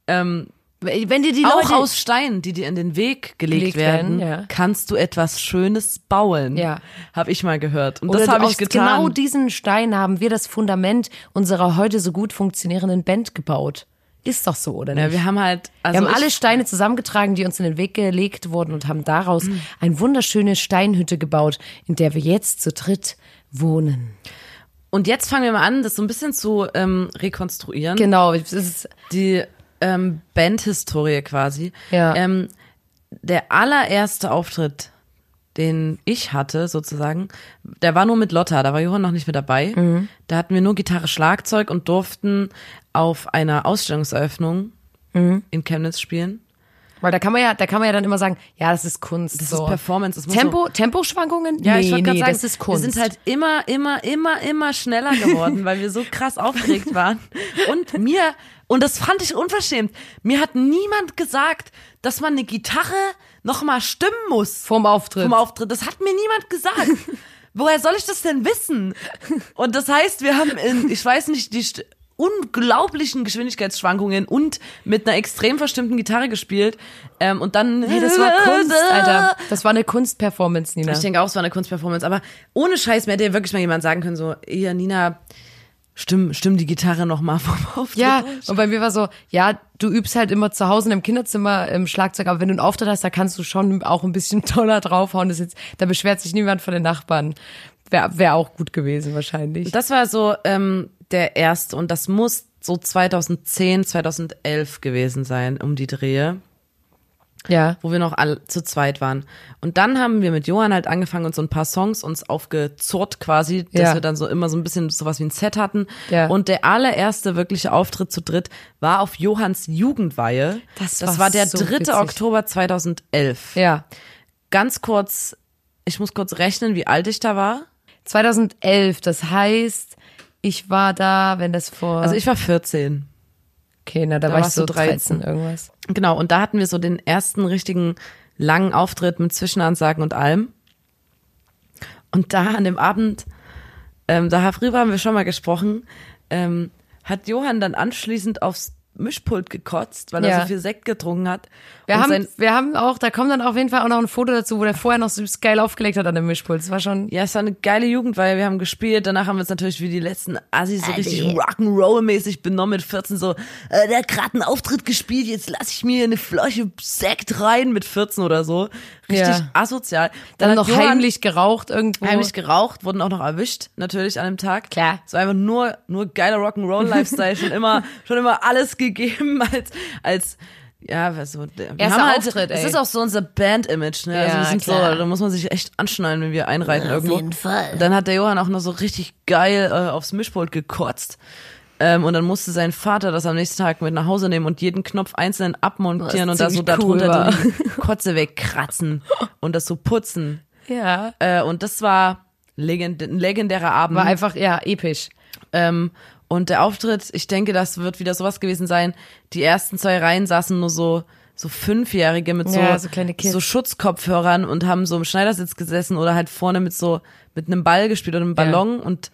ähm, Wenn dir die auch Leute... aus Steinen, die dir in den Weg gelegt, Gelegt werden, werden, ja. kannst du etwas Schönes bauen. Ja. Habe ich mal gehört. Und Oder das habe ich getan. genau diesen Stein haben wir das Fundament unserer heute so gut funktionierenden Band gebaut. Ist doch so, oder nicht? ja, wir haben halt, also wir haben alle Steine zusammengetragen, die uns in den Weg gelegt wurden und haben daraus Mhm. eine wunderschöne Steinhütte gebaut, in der wir jetzt zu dritt wohnen. und jetzt fangen wir mal an, das so ein bisschen zu ähm, rekonstruieren. Genau, es ist die ähm, Bandhistorie quasi. Ja. Ähm, der allererste Auftritt, den ich hatte, sozusagen, der war nur mit Lotta, da war Johann noch nicht mit dabei. Mhm. Da hatten wir nur Gitarre, Schlagzeug und durften auf einer Ausstellungseröffnung Mhm. in Chemnitz spielen. Weil da kann man ja, da kann man ja dann immer sagen, ja, das ist Kunst. Das so. ist Performance. Das Tempo, Temposchwankungen? Ja, nee, ich wollte gerade nee, sagen, das ist Kunst. wir sind halt immer, immer, immer, immer schneller geworden, weil wir so krass aufgeregt waren. Und mir, und das fand ich unverschämt, mir hat niemand gesagt, dass man eine Gitarre noch mal stimmen muss vorm Auftritt. vom Auftritt. Das hat mir niemand gesagt. woher soll ich das denn wissen? Und das heißt, wir haben in, ich weiß nicht, die unglaublichen Geschwindigkeitsschwankungen und mit einer extrem verstimmten Gitarre gespielt. Ähm, und dann. Nee, das war Kunst, Alter. Das war eine Kunstperformance, Nina. Ich denke auch, es war eine Kunstperformance. Aber ohne Scheiß, mir hätte ja wirklich mal jemand sagen können, so, ja, Nina, stimm, stimm die Gitarre noch mal vom Auftritt. Ja, und bei mir war so, ja, du übst halt immer zu Hause im Kinderzimmer im Schlagzeug, aber wenn du einen Auftritt hast, da kannst du schon auch ein bisschen toller draufhauen. Das jetzt, da beschwert sich niemand von den Nachbarn. Wäre wär auch gut gewesen wahrscheinlich. Das war so ähm, der erste und das muss so 2010, 2011 gewesen sein, um die Drehe, Ja. wo wir noch alle zu zweit waren. Und dann haben wir mit Johann halt angefangen und so ein paar Songs uns aufgezurrt quasi, dass Ja. wir dann so immer so ein bisschen sowas wie ein Set hatten. Ja. Und der allererste wirkliche Auftritt zu dritt war auf Johanns Jugendweihe. Das das war war der so 3. witzig. Oktober 2011. Ja. Ganz kurz, ich muss kurz rechnen, wie alt ich da war. 2011, das heißt, ich war da, wenn das vor. Also ich war 14. okay, na, da, da war ich so du 13 13. irgendwas. Genau, und da hatten wir so den ersten richtigen langen Auftritt mit Zwischenansagen und allem. Und da an dem Abend, ähm, darüber haben wir schon mal gesprochen, ähm, hat Johann dann anschließend aufs Mischpult gekotzt, weil Ja. er so viel Sekt getrunken hat. Wir haben, wir haben auch, da kommt dann auf jeden Fall auch noch ein Foto dazu, wo der vorher noch so geil aufgelegt hat an dem Mischpult. Das war schon, ja, es war eine geile Jugend, weil wir haben gespielt. Danach haben wir uns natürlich wie die letzten Assis so richtig Rock'n'Roll-mäßig benommen mit 14 so, äh, der hat gerade einen Auftritt gespielt, jetzt lass ich mir eine Flasche Sekt rein mit 14 oder so. Richtig Ja. asozial. dann hat noch Johann heimlich geraucht irgendwo. heimlich geraucht, wurden auch noch erwischt, natürlich an dem Tag. Klar. So einfach nur, nur geiler Rock'n'Roll-Lifestyle, schon immer, schon immer alles gegeben als, als, ja, also, wir Erster haben halt, Auftritt, Es ey. ist auch so unser Band-Image, ne? also Ja, wir sind klar. so, da muss man sich echt anschneiden, wenn wir einreiten irgendwo. jeden Fall. Und dann hat der Johann auch noch so richtig geil äh, aufs Mischpult gekotzt. Ähm, und dann musste sein Vater das am nächsten Tag mit nach Hause nehmen und jeden Knopf einzeln abmontieren und da so cool darunter die Kotze wegkratzen und das so putzen. ja. Äh, und das war legend ein legendärer Abend. War einfach, ja, episch. ähm, und der Auftritt, ich denke, das wird wieder sowas gewesen sein. Die ersten zwei Reihen saßen nur so so Fünfjährige mit so, Ja, so so Schutzkopfhörern und haben so im Schneidersitz gesessen oder halt vorne mit so mit einem Ball gespielt oder einem Ballon und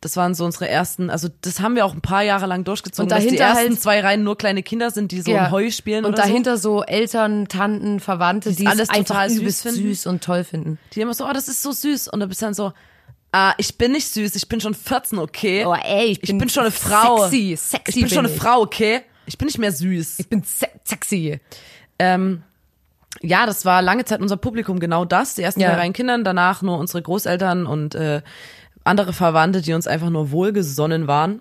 das waren so unsere ersten, also das haben wir auch ein paar Jahre lang durchgezogen, Und dass die dahinter ersten halt- zwei Reihen nur kleine Kinder sind, die so ja. im Heu spielen Und dahinter so. Eltern, Tanten, Verwandte, die alles es einfach total süß süß und toll finden. so. Die immer so, oh, das ist so süß und du bist dann so, ah, ich bin nicht süß, ich bin schon 14, okay? Oh, ey, ich ich bin schon eine Frau. Sexy, sexy ich bin, schon eine ich. Frau, okay? Ich bin nicht mehr süß. Ich bin se sexy. Ähm, ja, das war lange Zeit unser Publikum genau das. Die ersten Ja. drei Reihen Kindern, danach nur unsere Großeltern und äh, andere Verwandte, die uns einfach nur wohlgesonnen waren.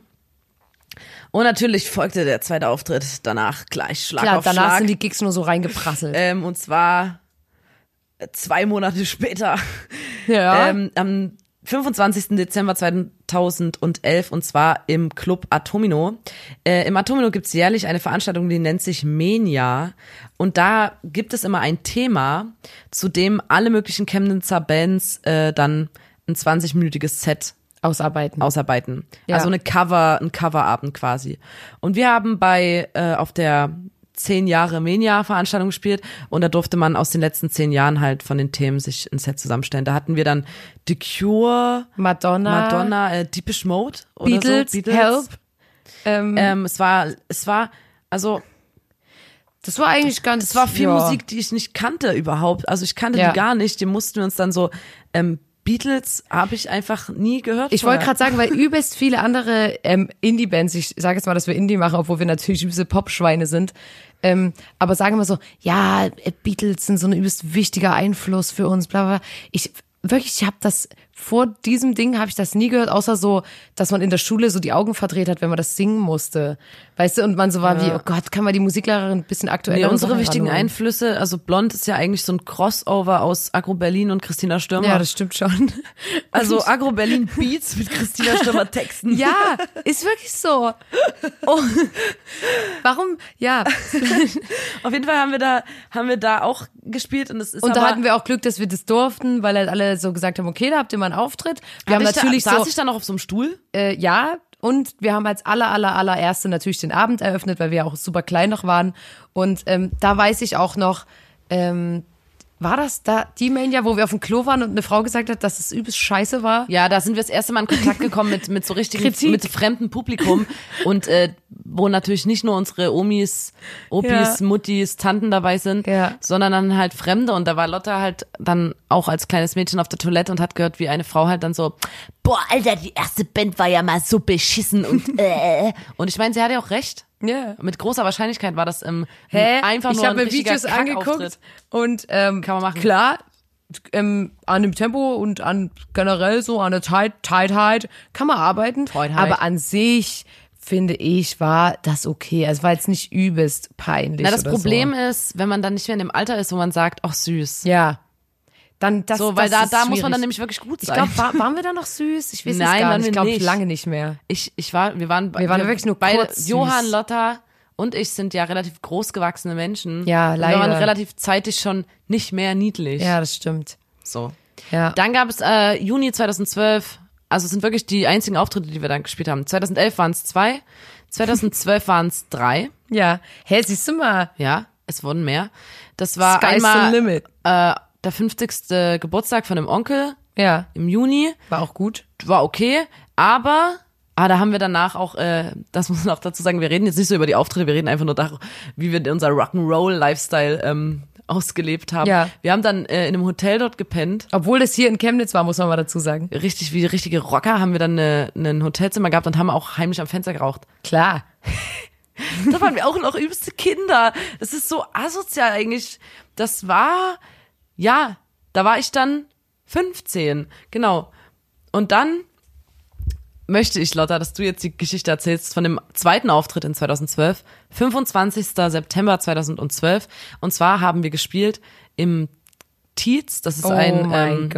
Und natürlich folgte der zweite Auftritt danach gleich Schlag Klar, auf danach Schlag. sind die Gigs nur so reingeprasselt. ähm, und zwar zwei Monate später. ja. Ähm, am 25. Dezember 2011 und zwar im Club Atomino. Äh, Im Atomino gibt's jährlich eine Veranstaltung, die nennt sich Menia. Und da gibt es immer ein Thema, zu dem alle möglichen Chemnitzer Bands äh, dann ein 20-minütiges Set Ausarbeiten. ausarbeiten. Ja. Also eine Cover, ein Coverabend quasi. Und wir haben bei äh, auf der zehn Jahre Menia Veranstaltung gespielt und da durfte man aus den letzten zehn Jahren halt von den Themen sich ein Set zusammenstellen. Da hatten wir dann The Cure, Madonna, Madonna, äh, Deepish Mode oder Beatles, so. Help. Ähm, Ähm, es war, es war, also das war eigentlich ganz. es war viel ja. Musik, die ich nicht kannte überhaupt. Also ich kannte Ja. die gar nicht. Die mussten wir uns dann so ähm, Beatles habe ich einfach nie gehört. Ich wollte gerade sagen, weil übelst viele andere ähm, Indie-Bands, ich sage jetzt mal, dass wir Indie machen, obwohl wir natürlich übelste Popschweine sind, ähm, aber sagen wir so, ja, Beatles sind so ein übelst wichtiger Einfluss für uns, bla bla. bla. Ich wirklich, ich habe das vor diesem Ding habe ich das nie gehört, außer so, dass man in der Schule so die Augen verdreht hat, wenn man das singen musste, weißt du, und man so war wie, oh Gott, kann man die Musiklehrerin ein bisschen aktuell Nee, unsere wichtigen Einflüsse, also Blond ist ja eigentlich so ein Crossover aus Agro Berlin und Christina Stürmer. Ja, das stimmt schon. also Agro Berlin Beats mit Christina Stürmer Texten. Ja, ist wirklich so. Oh. Warum? Ja. Auf jeden Fall haben wir da haben wir da auch gespielt und es ist Und da hatten wir auch Glück, dass wir das durften, weil halt alle so gesagt haben, okay, da habt ihr mal einen Auftritt. Wir haben Hatte ich natürlich da, so, saß ich da noch auf so einem Stuhl? äh, ja, und wir haben als aller, aller, allererste natürlich den Abend eröffnet, weil wir auch super klein noch waren. Und ähm, da weiß ich auch noch, ähm, war das da die Mania, wo wir auf dem Klo waren und eine Frau gesagt hat, dass es übelst scheiße war? Ja, da sind wir das erste Mal in Kontakt gekommen mit, mit so richtigen, Kritik. mit fremdem Publikum und äh, wo natürlich nicht nur unsere Omis, Opis, Ja. Muttis, Tanten dabei sind, Ja. sondern dann halt Fremde und da war Lotta halt dann auch als kleines Mädchen auf der Toilette und hat gehört, wie eine Frau halt dann so, boah, Alter, die erste Band war ja mal so beschissen und äh. Und ich meine, sie hatte ja auch recht. Ja. Mit großer Wahrscheinlichkeit war das ähm, Hä? einfach ich nur habe ein mir Videos angeguckt und ähm, Kann man machen. Klar, ähm, an dem Tempo und an generell so an der Tight, Tightheit kann man arbeiten. Tightheit. Aber an sich finde ich war das okay. Es war jetzt nicht übelst peinlich. Na, das Problem so. ist, wenn man dann nicht mehr in dem Alter ist, wo man sagt, ach süß. ja, dann das. so, weil das da, da muss man dann nämlich wirklich gut Ich sein. glaube, war, waren wir da noch süß? Ich weiß Nein, es gar nicht. wir Ich glaube, lange nicht mehr. Ich, ich war, wir waren, Wir waren wirklich nur beide, kurz süß. Johann, Lotta und ich sind ja relativ großgewachsene Menschen. Ja, Und Wir waren leider. relativ zeitig schon nicht mehr niedlich. Ja, das stimmt. So. Ja. Dann gab es äh, Juni 2012, also es sind wirklich die einzigen Auftritte, die wir dann gespielt haben. 2011 waren es zwei, 2012 waren es drei. ja. Hä, siehst du mal. Ja, es wurden mehr. Das war Sky's einmal the limit. äh, der 50. Geburtstag von dem Onkel Ja, im Juni. war auch gut. war okay, aber ah, da haben wir danach auch, äh, das muss man auch dazu sagen, wir reden jetzt nicht so über die Auftritte, wir reden einfach nur darüber, wie wir unser Rock'n'Roll-Lifestyle ähm, ausgelebt haben. Ja. Wir haben dann äh, in einem Hotel dort gepennt. Obwohl es hier in Chemnitz war, muss man mal dazu sagen. Richtig, wie richtige Rocker haben wir dann äh, ein Hotelzimmer gehabt und haben auch heimlich am Fenster geraucht. Klar. Da waren wir auch noch übelste Kinder. Das ist so asozial eigentlich. Das war, ja, da war ich dann 15. Genau. Und dann möchte ich, Lotta, dass du jetzt die Geschichte erzählst von dem zweiten Auftritt in 2012. 25. September 2012. Und zwar haben wir gespielt im Tietz. Das ist Oh ein ähm.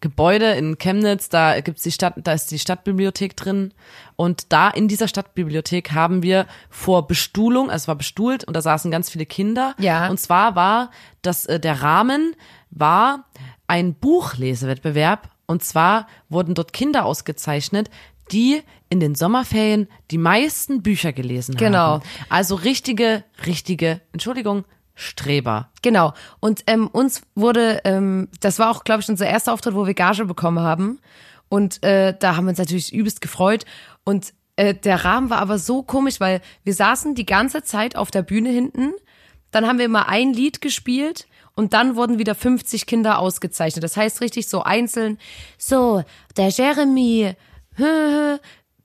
Gebäude in Chemnitz, da gibt's die Stadt, da ist die Stadtbibliothek drin und da in dieser Stadtbibliothek haben wir vor Bestuhlung, also es war bestuhlt und da saßen ganz viele Kinder. Ja. Und zwar war das äh, der Rahmen war ein Buchlesewettbewerb und zwar wurden dort Kinder ausgezeichnet, die in den Sommerferien die meisten Bücher gelesen Genau. haben. Also richtige, richtige, Entschuldigung, Streber. Genau. Und ähm, uns wurde, ähm, das war auch, glaube ich, unser erster Auftritt, wo wir Gage bekommen haben. Und äh, da haben wir uns natürlich übelst gefreut. Und äh, der Rahmen war aber so komisch, weil wir saßen die ganze Zeit auf der Bühne hinten. Dann haben wir immer ein Lied gespielt und dann wurden wieder 50 Kinder ausgezeichnet. Das heißt richtig so einzeln. So, der Jeremy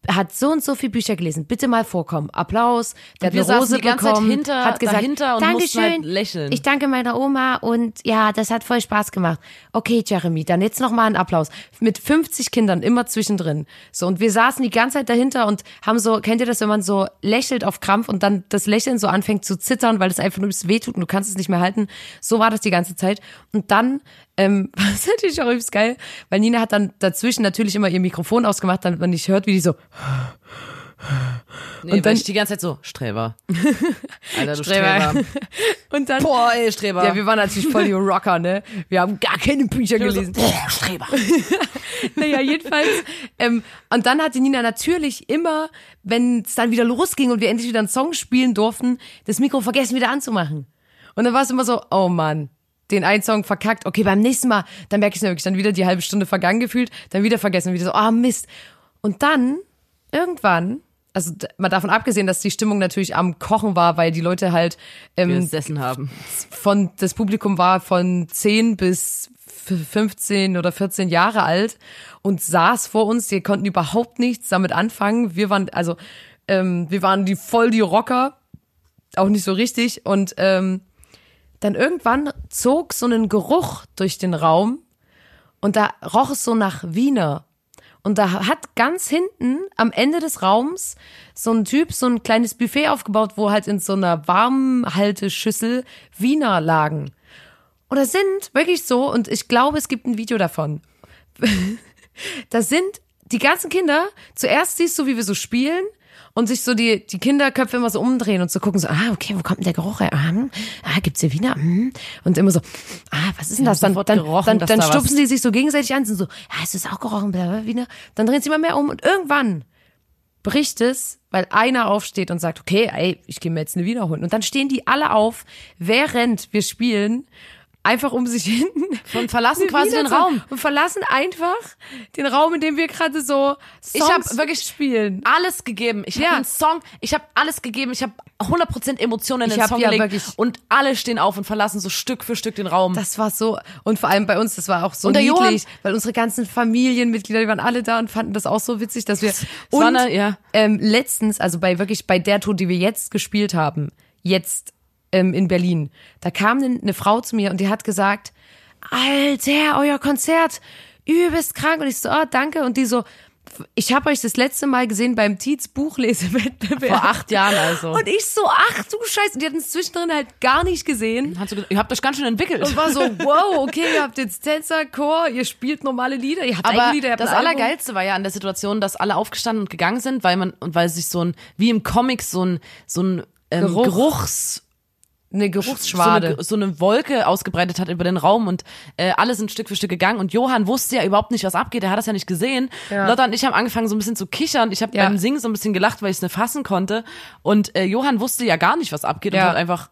hat so und so viele Bücher gelesen. Bitte mal vorkommen. Applaus. Der hat eine Rose bekommen. hinter- hat gesagt, Dankeschön. halt lächeln. Ich danke meiner Oma und ja, das hat voll Spaß gemacht. Okay, Jeremy, dann jetzt noch mal einen Applaus. Mit 50 Kindern immer zwischendrin. So und wir saßen die ganze Zeit dahinter und haben so, kennt ihr das, wenn man so lächelt auf Krampf und dann das Lächeln so anfängt zu zittern, weil es einfach nur wehtut und du kannst es nicht mehr halten. So war das die ganze Zeit. Und dann ähm, war es natürlich auch übelst geil, weil Nina hat dann dazwischen natürlich immer ihr Mikrofon ausgemacht, damit man nicht hört, wie die so Nee, Und dann- ich die ganze Zeit so, Streber. Alter, du Streber. Streber. und dann Boah, ey, Streber. ja, wir waren natürlich voll die Rocker, ne? Wir haben gar keine Bücher gelesen. Boah, Streber. Naja, jedenfalls. Ähm, und dann hatte Nina natürlich immer, wenn es dann wieder losging und wir endlich wieder einen Song spielen durften, das Mikro vergessen wieder anzumachen. Und dann war es immer so, oh Mann, den einen Song verkackt. Okay, beim nächsten Mal, dann merke ich es wirklich, dann wieder die halbe Stunde vergangen gefühlt, dann wieder vergessen, wieder so, ah Mist. Und dann, irgendwann, also mal davon abgesehen, dass die Stimmung natürlich am Kochen war, weil die Leute halt ähm, gesessen haben. von das Publikum war von 10 bis f- 15 oder 14 Jahre alt und saß vor uns. Die konnten überhaupt nichts damit anfangen. Wir waren also ähm, wir waren die voll die Rocker, auch nicht so richtig und ähm, dann irgendwann zog so ein Geruch durch den Raum und da roch es so nach Wiener. Und da hat ganz hinten am Ende des Raums so ein Typ so ein kleines Buffet aufgebaut, wo halt in so einer Warmhalteschüssel Wiener lagen. Und das sind wirklich so, und ich glaube, es gibt ein Video davon. Das sind die ganzen Kinder, zuerst siehst du, wie wir so spielen und sich so die, die Kinderköpfe immer so umdrehen und so gucken so, ah, okay, wo kommt denn der Geruch her? Ah, hm, ah gibt's hier Wiener? Hm. Und immer so, ah, was ist denn das? Dann, dann, gerochen, dann, dann da was- stupsen die sich so gegenseitig an, sind so, ah, ist das auch gerochen, bla, Wiener? Dann drehen sie immer mehr um und irgendwann bricht es, weil einer aufsteht und sagt, okay, ey, ich gehe mir jetzt eine Wiener holen. Und dann stehen die alle auf, während wir spielen. Einfach um sich hin. Und verlassen quasi den Raum. Und verlassen einfach den Raum, in dem wir gerade so Songs Ich hab wirklich spielen. alles gegeben. Ich Ja. habe einen Song, ich habe alles gegeben, ich habe 100% Emotionen in Ich den Song ja gelegt und alle stehen auf und verlassen so Stück für Stück den Raum. Das war so, und vor allem bei uns, das war auch so Und niedlich, Johann- weil unsere ganzen Familienmitglieder, die waren alle da und fanden das auch so witzig, dass wir, war und eine- ja. ähm, letztens, also bei wirklich, bei der Tour, die wir jetzt gespielt haben, jetzt ähm, in Berlin, da kam eine, eine Frau zu mir und die hat gesagt, Alter, euer Konzert, übelst krank. Und ich so, oh, danke. Und die so, ich habe euch das letzte Mal gesehen beim Tietz Buchlesewettbewerb. Vor acht Jahren also. Und ich so, ach du Scheiße. Und die hatten es zwischendrin halt gar nicht gesehen. Hast du ihr habt euch ganz schön entwickelt. Und war so, wow, okay, ihr habt jetzt Tänzer, Chor, ihr spielt normale Lieder, ihr habt Aber Lieder, ihr habt das. Allergeilste war ja an der Situation, dass alle aufgestanden und gegangen sind, weil man, und weil sich so ein, wie im Comic, so ein, so ein ähm, Geruch. Geruchs, Eine so Geruchsschwade. eine, so eine Wolke ausgebreitet hat über den Raum und äh, alle sind Stück für Stück gegangen und Johann wusste ja überhaupt nicht, was abgeht, er hat das ja nicht gesehen. Ja. Lotta und ich haben angefangen so ein bisschen zu kichern, ich habe Ja. beim Singen so ein bisschen gelacht, weil ich es nicht fassen konnte und äh, Johann wusste ja gar nicht, was abgeht Ja. und hat einfach,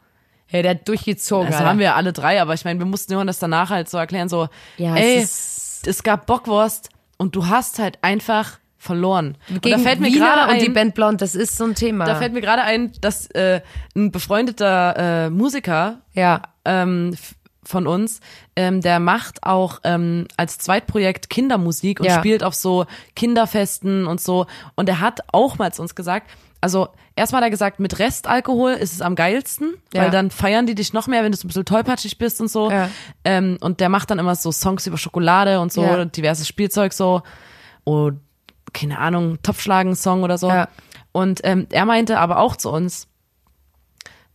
hey, der hat durchgezogen. das Alter. haben wir alle drei, aber ich meine, wir mussten Johann das danach halt so erklären, so, Ja, ey, es es, gab Bockwurst und du hast halt einfach verloren. und da Gegen fällt mir gerade und ein, die Band Blond, das ist so ein Thema. da fällt mir gerade ein, dass äh, ein befreundeter äh, Musiker ja. ähm, von uns, ähm, der macht auch ähm, als Zweitprojekt Kindermusik und Ja. spielt auf so Kinderfesten und so. Und er hat auch mal zu uns gesagt, also erstmal hat er gesagt, mit Restalkohol ist es am geilsten, Ja. weil dann feiern die dich noch mehr, wenn du so ein bisschen tollpatschig bist und so. Ja. Ähm, und der macht dann immer so Songs über Schokolade und so, diverses Spielzeug so. Und keine Ahnung, Topfschlagen-Song oder so. Ja. Und ähm, er meinte aber auch zu uns,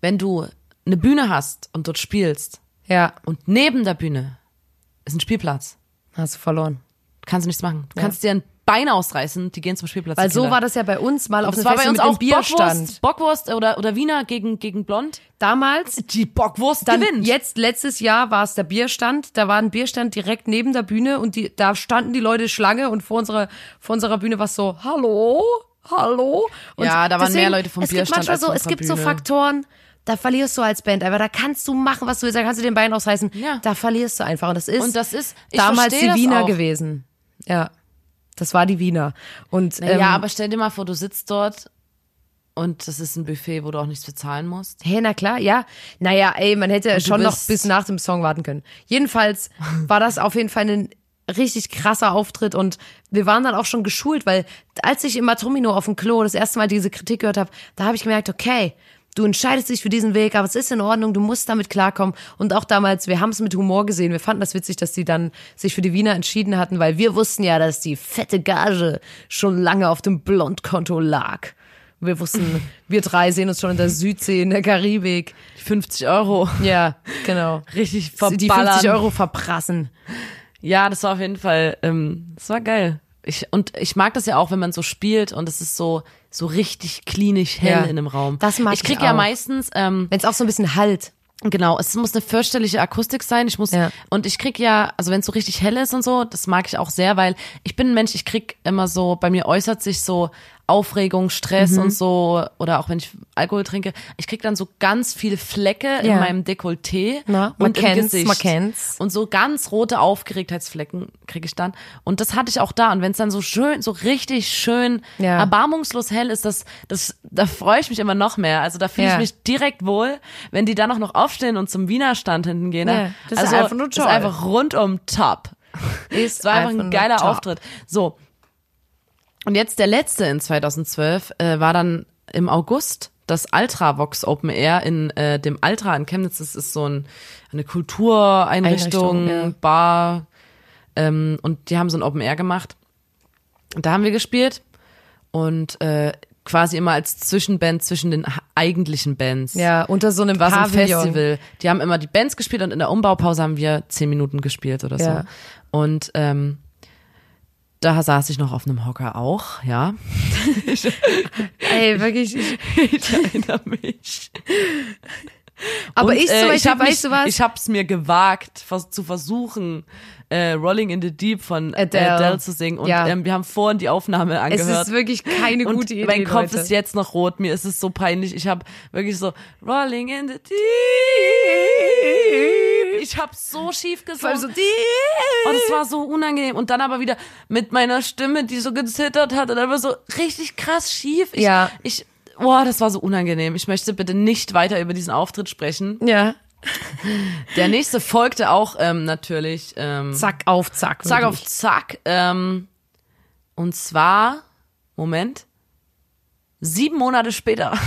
wenn du eine Bühne hast und dort spielst Ja, und neben der Bühne ist ein Spielplatz, hast du verloren. kannst du nichts machen. Du kannst dir ein Bein ausreißen, die gehen zum Spielplatz. Weil so war das ja bei uns mal auf das dem war bei uns auch Bierstand. Bockwurst, Bockwurst oder, oder Wiener gegen, gegen Blond. Damals, Die Bockwurst dann gewinnt. jetzt letztes Jahr war es der Bierstand. Da war ein Bierstand direkt neben der Bühne und die, da standen die Leute Schlange und vor unserer vor unserer Bühne war es so, hallo, hallo. Und Ja, da waren mehr Leute vom es gibt Bierstand manchmal als so, es gibt so Bühne. Faktoren. Da verlierst du als Band, aber da kannst du machen, was du willst. Da kannst du den Bein ausreißen. Ja. Da verlierst du einfach. Und das ist, Und das ist- damals die Wiener gewesen. Ja, das war die Wiener. Und ähm, ja, aber stell dir mal vor, du sitzt dort und das ist ein Buffet, wo du auch nichts bezahlen musst. Hey, na klar, ja. Naja, ey, man hätte schon noch bis nach dem Song warten können. Jedenfalls war das auf jeden Fall ein richtig krasser Auftritt und wir waren dann auch schon geschult, weil als ich im Matromino auf dem Klo das erste Mal diese Kritik gehört habe, da habe ich gemerkt, okay, du entscheidest dich für diesen Weg, aber es ist in Ordnung, du musst damit klarkommen. Und auch damals, wir haben es mit Humor gesehen, wir fanden das witzig, dass die dann sich für die Wiener entschieden hatten, weil wir wussten ja, dass die fette Gage schon lange auf dem Blondkonto lag. Wir wussten, wir drei sehen uns schon in der Südsee, in der Karibik. 50 Euro. Ja, genau. Richtig Die verballern. 50 Euro verprassen. Ja, das war auf jeden Fall, ähm, das war geil. Ich, und ich mag das ja auch, wenn man so spielt und es ist so, so richtig klinisch hell Ja. in einem Raum. Das mag ich krieg ich ja auch. meistens, ähm, Wenn es auch so ein bisschen halt. Genau, es muss eine fürchterliche Akustik sein. Ich muss Ja. und ich krieg ja, also wenn es so richtig hell ist und so, das mag ich auch sehr, weil ich bin ein Mensch, ich krieg immer so, bei mir äußert sich so Aufregung, Stress Mhm. und so oder auch wenn ich Alkohol trinke, ich krieg dann so ganz viele Flecke in Ja. meinem Dekolleté Na, man und im Gesicht. man kennt's. Und so ganz rote Aufgeregtheitsflecken krieg ich dann und das hatte ich auch da und wenn es dann so schön, so richtig schön Ja. erbarmungslos hell ist, das das da freue ich mich immer noch mehr. Also da fühle Ja. ich mich direkt wohl, wenn die dann auch noch aufstehen und zum Wiener Stand hinten gehen. Ne? das ist also, einfach nur Das ist toll. einfach rundum top. Ist war einfach ein geiler. Auftritt. So. Und jetzt der letzte in 2012 äh, war dann im August das Ultravox Open Air in äh, dem Altra in Chemnitz. Das ist so ein, eine Kultureinrichtung, Einrichtung, ja. Bar. Ähm, und die haben so ein Open Air gemacht. Und da haben wir gespielt und äh, quasi immer als Zwischenband zwischen den eigentlichen Bands. Ja, unter so einem war so ein. Festival. Die haben immer die Bands gespielt und in der Umbaupause haben wir zehn Minuten gespielt oder so. Ja. Und ähm, da saß ich noch auf einem Hocker auch, ja. Ey, wirklich. Ich, erinnere mich. aber Und, ich zum äh, ich hab weißt du was? Ich hab's mir gewagt, zu versuchen, äh, Rolling in the Deep von Adele, Adele. zu singen. Und Ja. ähm, wir haben vorhin die Aufnahme es angehört. ist wirklich keine und gute Idee. mein Kopf Leute. ist jetzt noch rot. Mir ist es so peinlich. Ich habe wirklich so Rolling in the Ich habe so schief gesungen. so die. Und es war so unangenehm. Und dann aber wieder mit meiner Stimme, die so gezittert hat und dann war so richtig krass schief. Ich, Ja. Ich, boah, das war so unangenehm. Ich möchte bitte nicht weiter über diesen Auftritt sprechen. Ja. Der nächste folgte auch ähm, natürlich. Ähm, Zack auf Zack. Zack auf wirklich. Zack. Ähm, und zwar, Moment, sieben Monate später.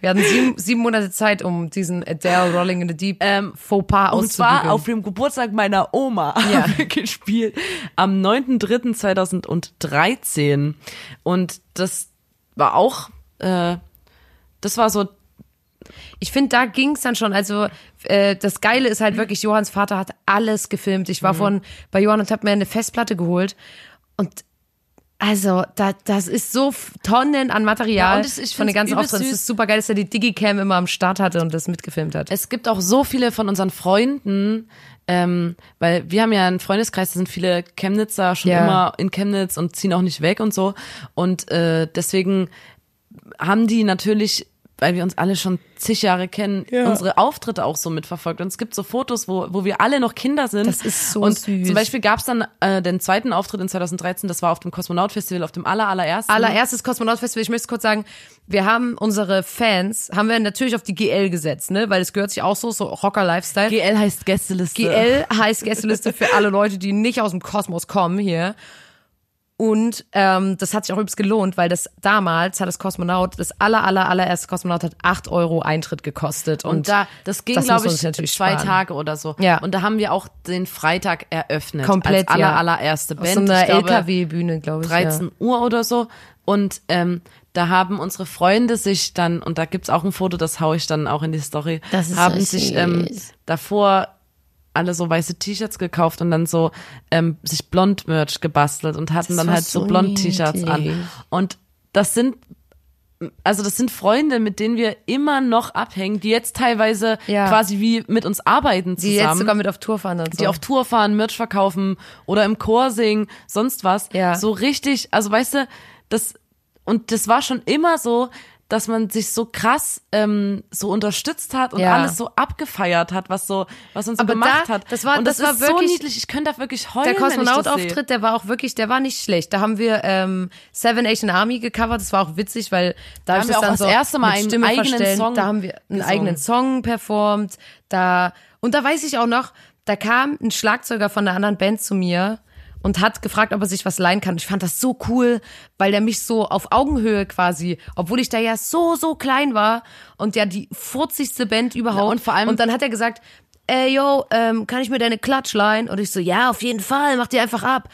Wir hatten sieben, sieben Monate Zeit, um diesen Adele Rolling in the Deep Ähm, Fauxpas Und zwar auf dem Geburtstag meiner Oma Ja. gespielt. Am 9.3.2013. Und das war auch, äh, das war so, Ich finde, da ging's dann schon. Also äh, das Geile ist halt wirklich, Johanns Vater hat alles gefilmt. Ich war Mhm. vorhin bei Johann und habe mir eine Festplatte geholt. Und also, da, das ist so Tonnen an Material Ja, und es- ich von den ganzen Auftritten. Es ist super geil, dass er die Digicam immer am Start hatte und das mitgefilmt hat. es gibt auch so viele von unseren Freunden, ähm, weil wir haben ja einen Freundeskreis, da sind viele Chemnitzer schon Ja. immer in Chemnitz und ziehen auch nicht weg und so. Und äh, deswegen haben die natürlich, weil wir uns alle schon zig Jahre kennen, unsere Auftritte auch so mitverfolgt. Und es gibt so Fotos, wo, wo wir alle noch Kinder sind. Das ist so und süß. Zum Beispiel gab es dann äh, den zweiten Auftritt in 2013, das war auf dem Kosmonaut Festival, auf dem aller, allerersten. allererstes Kosmonaut-Festival, ich möchte kurz sagen, wir haben unsere Fans, haben wir natürlich auf die GL gesetzt, ne, weil es gehört sich auch so, so Rocker-Lifestyle. GL heißt Gästeliste. GL heißt Gästeliste für alle Leute, die nicht aus dem Kosmos kommen hier. Und ähm, das hat sich auch übrigens gelohnt, weil das damals hat das Kosmonaut, das aller, aller, allererste Kosmonaut hat 8 Euro Eintritt gekostet. Und, Und da, das ging, glaube ich, zwei sparen. Tage oder so. Ja. Und da haben wir auch den Freitag eröffnet. komplett, als aller, ja. allererste Auf Band. so einer LKW-Bühne, glaube ich. 13 Uhr oder so. Und ähm, da haben unsere Freunde sich dann, und da gibt's auch ein Foto, das hau ich dann auch in die Story, Das ist haben so sich ähm, davor alle so weiße T-Shirts gekauft und dann so ähm, sich Blond-Merch gebastelt und hatten Das dann halt so so Blond-T-Shirts an. Und das sind also das sind Freunde, mit denen wir immer noch abhängen, die jetzt teilweise Ja. quasi wie mit uns arbeiten Die zusammen jetzt sogar mit auf Tour fahren und so. die auf Tour fahren, Merch verkaufen oder im Chor singen, sonst was. Ja. So richtig, also weißt du, das, und das war schon immer so, dass man sich so krass ähm, so unterstützt hat und Ja. alles so abgefeiert hat, was so, was uns so Aber gemacht da- hat. das war- und das, das war ist so wirklich- niedlich. Ich könnte da wirklich heulen, der. Kosmonaut-Auftritt, der war auch wirklich, der war nicht schlecht. Da haben wir ähm, Seven Nation Army gecovert. Das war auch witzig, weil da, hab haben ich wir das auch dann das so erste Mal einen Stimme eigenen verstellen. Song Da haben wir einen gesungen. eigenen Song performt. Da und da weiß ich auch noch, da kam ein Schlagzeuger von einer anderen Band zu mir und hat gefragt, ob er sich was leihen kann. Ich fand das so cool, weil der mich so auf Augenhöhe quasi, obwohl ich da ja so, so klein war und ja die furzigste Band überhaupt. Ja, und vor allem- Und dann hat er gesagt, ey, yo, ähm, kann ich mir deine Klatsch leihen? Und ich so, ja, auf jeden Fall, mach die einfach ab.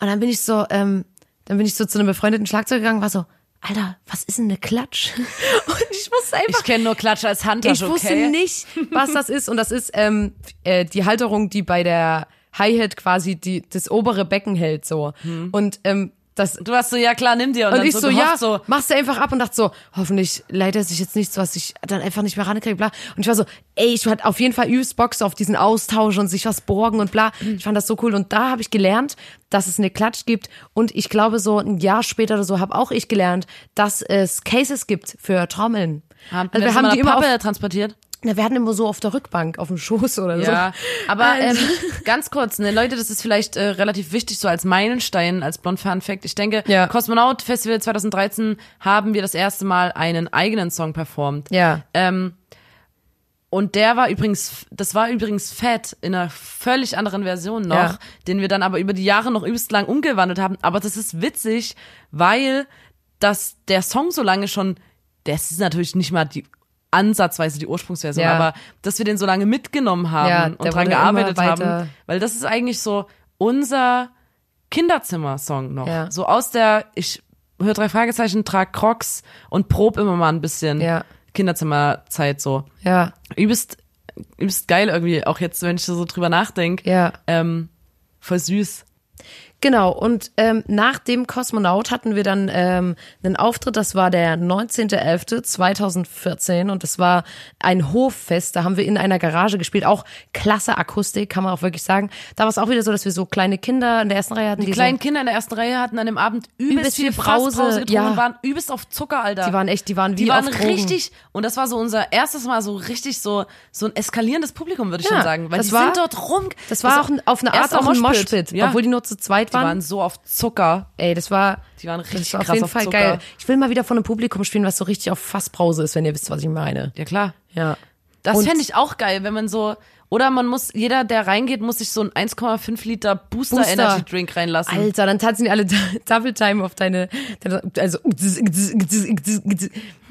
Und dann bin ich so, ähm, dann bin ich so zu einem befreundeten Schlagzeug gegangen, war so, Alter, was ist denn eine Klatsch? Und ich wusste einfach, Ich kenne nur Klatsch als Handtasche, ich wusste okay? nicht, was das ist. Und das ist ähm, äh, die Halterung, die bei der Hi-Hat quasi die, das obere Becken hält, so. Und ähm, das, Du warst so, ja klar, nimm dir. Und, und ich so, so, gehofft, ja, so, machst du einfach ab und dachte so, hoffentlich leidet er sich jetzt nichts, was ich dann einfach nicht mehr rankriege, bla. Und ich war so, ey, ich hatte auf jeden Fall übelst so auf diesen Austausch und sich was borgen und bla. Ich fand das so cool. Und da habe ich gelernt, dass es eine Klatsch gibt. Und ich glaube, so ein Jahr später oder so habe auch ich gelernt, dass es Cases gibt für Trommeln. haben, also wir haben die immer auf, transportiert. Na, wir hatten immer so auf der Rückbank, auf dem Schoß oder so. Ja, aber Also- ähm, ganz kurz, ne, Leute, das ist vielleicht äh, relativ wichtig, so als Meilenstein, als Blond Fun Fact. Ich denke, Ja. Kosmonaut Festival 2013 haben wir das erste Mal einen eigenen Song performt. Ja. Ähm, und der war übrigens, das war übrigens Fett in einer völlig anderen Version noch, Ja. den wir dann aber über die Jahre noch übelst lang umgewandelt haben. Aber das ist witzig, weil das der Song so lange schon, das ist natürlich nicht mal die ansatzweise die Ursprungsversion, Ja. aber dass wir den so lange mitgenommen haben Ja, und dran gearbeitet haben, weil das ist eigentlich so unser Kinderzimmer-Song noch. Ja. So aus der, ich höre drei Fragezeichen, trag Crocs und prob immer mal ein bisschen Ja. Kinderzimmerzeit so. Ja, Übelst, übelst geil irgendwie, auch jetzt, wenn ich so drüber nachdenke. ja. Ähm, voll süß. Genau, und ähm, nach dem Kosmonaut hatten wir dann ähm, einen Auftritt, das war der 19.11.2014 und das war ein Hoffest, da haben wir in einer Garage gespielt, auch klasse Akustik, kann man auch wirklich sagen. Da war es auch wieder so, dass wir so kleine Kinder in der ersten Reihe hatten, die, Die kleinen Kinder in der ersten Reihe hatten an dem Abend übelst, Übelst viel Brause, getrunken ja. und waren übelst auf Zucker, Alter. so, die waren echt, die waren wie die waren richtig, und das war so unser erstes Mal so richtig so, so ein eskalierendes Publikum, würde ich Ja, schon sagen. Weil das die war- sind dort rum. Das war auch ein, auf eine Art auch ein Moshpit. Moshpit, Ja. obwohl die nur zu zweit die waren. so auf Zucker. Ey, das war, Die waren richtig das war auf krass jeden auf Fall Zucker. geil. Ich will mal wieder von einem Publikum spielen, was so richtig auf Fassbrause ist, wenn ihr wisst, was ich meine. Ja, klar. Ja. Das fände ich auch geil, wenn man so, oder man muss, jeder, der reingeht, muss sich so ein 1,5 Liter Booster, Booster. Energy Drink reinlassen. Alter, dann tanzen die alle Double Time auf deine, deine also ja,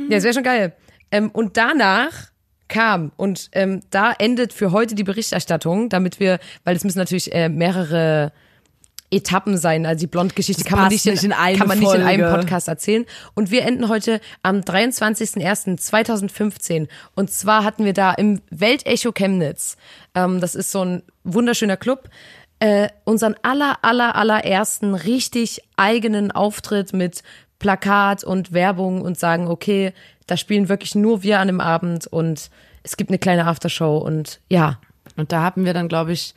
das wäre schon geil. Ähm, und danach kam und ähm, da endet für heute die Berichterstattung, damit wir, weil es müssen natürlich äh, mehrere Etappen sein. Also die Blond-Geschichte kann man nicht in, nicht in kann man nicht in einem. Podcast erzählen. Und wir enden heute am 23.01.2015. Und zwar hatten wir da im Weltecho Chemnitz, ähm, das ist so ein wunderschöner Club, äh, unseren aller, aller, allerersten richtig eigenen Auftritt mit Plakat und Werbung und sagen, okay, da spielen wirklich nur wir an dem Abend und es gibt eine kleine Aftershow und ja, Und da haben wir dann, glaube ich,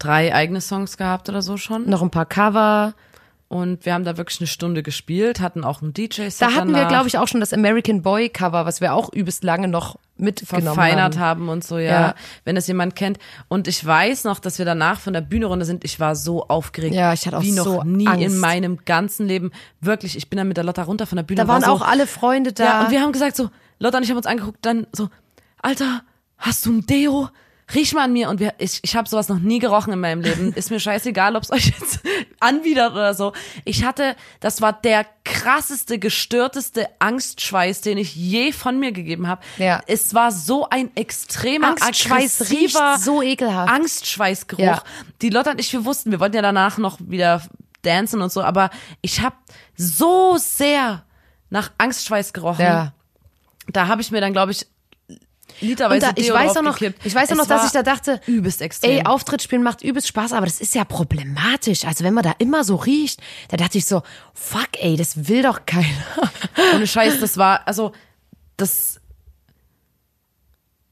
drei eigene Songs gehabt oder so schon. noch ein paar Cover. Und wir haben da wirklich eine Stunde gespielt, hatten auch einen DJ-Set Da hatten wir, danach, glaube ich, auch schon das American Boy Cover, was wir auch übelst lange noch mitgenommen verfeinert haben. haben und so, ja, Ja. wenn das jemand kennt. Und ich weiß noch, dass wir danach von der Bühne runter sind. Ich war so aufgeregt. Ja, ich hatte auch wie noch so nie Angst. in meinem ganzen Leben. Wirklich, ich bin dann mit der Lotta runter von der Bühne. Da waren war auch so, alle Freunde da. Ja, und wir haben gesagt so, Lotta und ich haben uns angeguckt, dann so, Alter, hast du ein Deo? Riech mal an mir. Und wir, ich, ich habe sowas noch nie gerochen in meinem Leben. Ist mir scheißegal, ob es euch jetzt anwidert oder so. Ich hatte, das war der krasseste, gestörteste Angstschweiß, den ich je von mir gegeben habe. Ja. Es war so ein extremer, Angstschweiß aggressiver so ekelhaft. Angstschweißgeruch. Ja. Die Lotta und ich, wir wussten, wir wollten ja danach noch wieder dancen und so, aber ich habe so sehr nach Angstschweiß gerochen. ja. Da habe ich mir dann, glaube ich, Und literweise da, ich weiß auch noch, ich weiß auch noch, dass ich da dachte, übelst extrem. ey, Auftritt spielen macht übelst Spaß, aber das ist ja problematisch. Also wenn man da immer so riecht, da dachte ich so, fuck, ey, das will doch keiner. Ohne Scheiß, das war, also, das,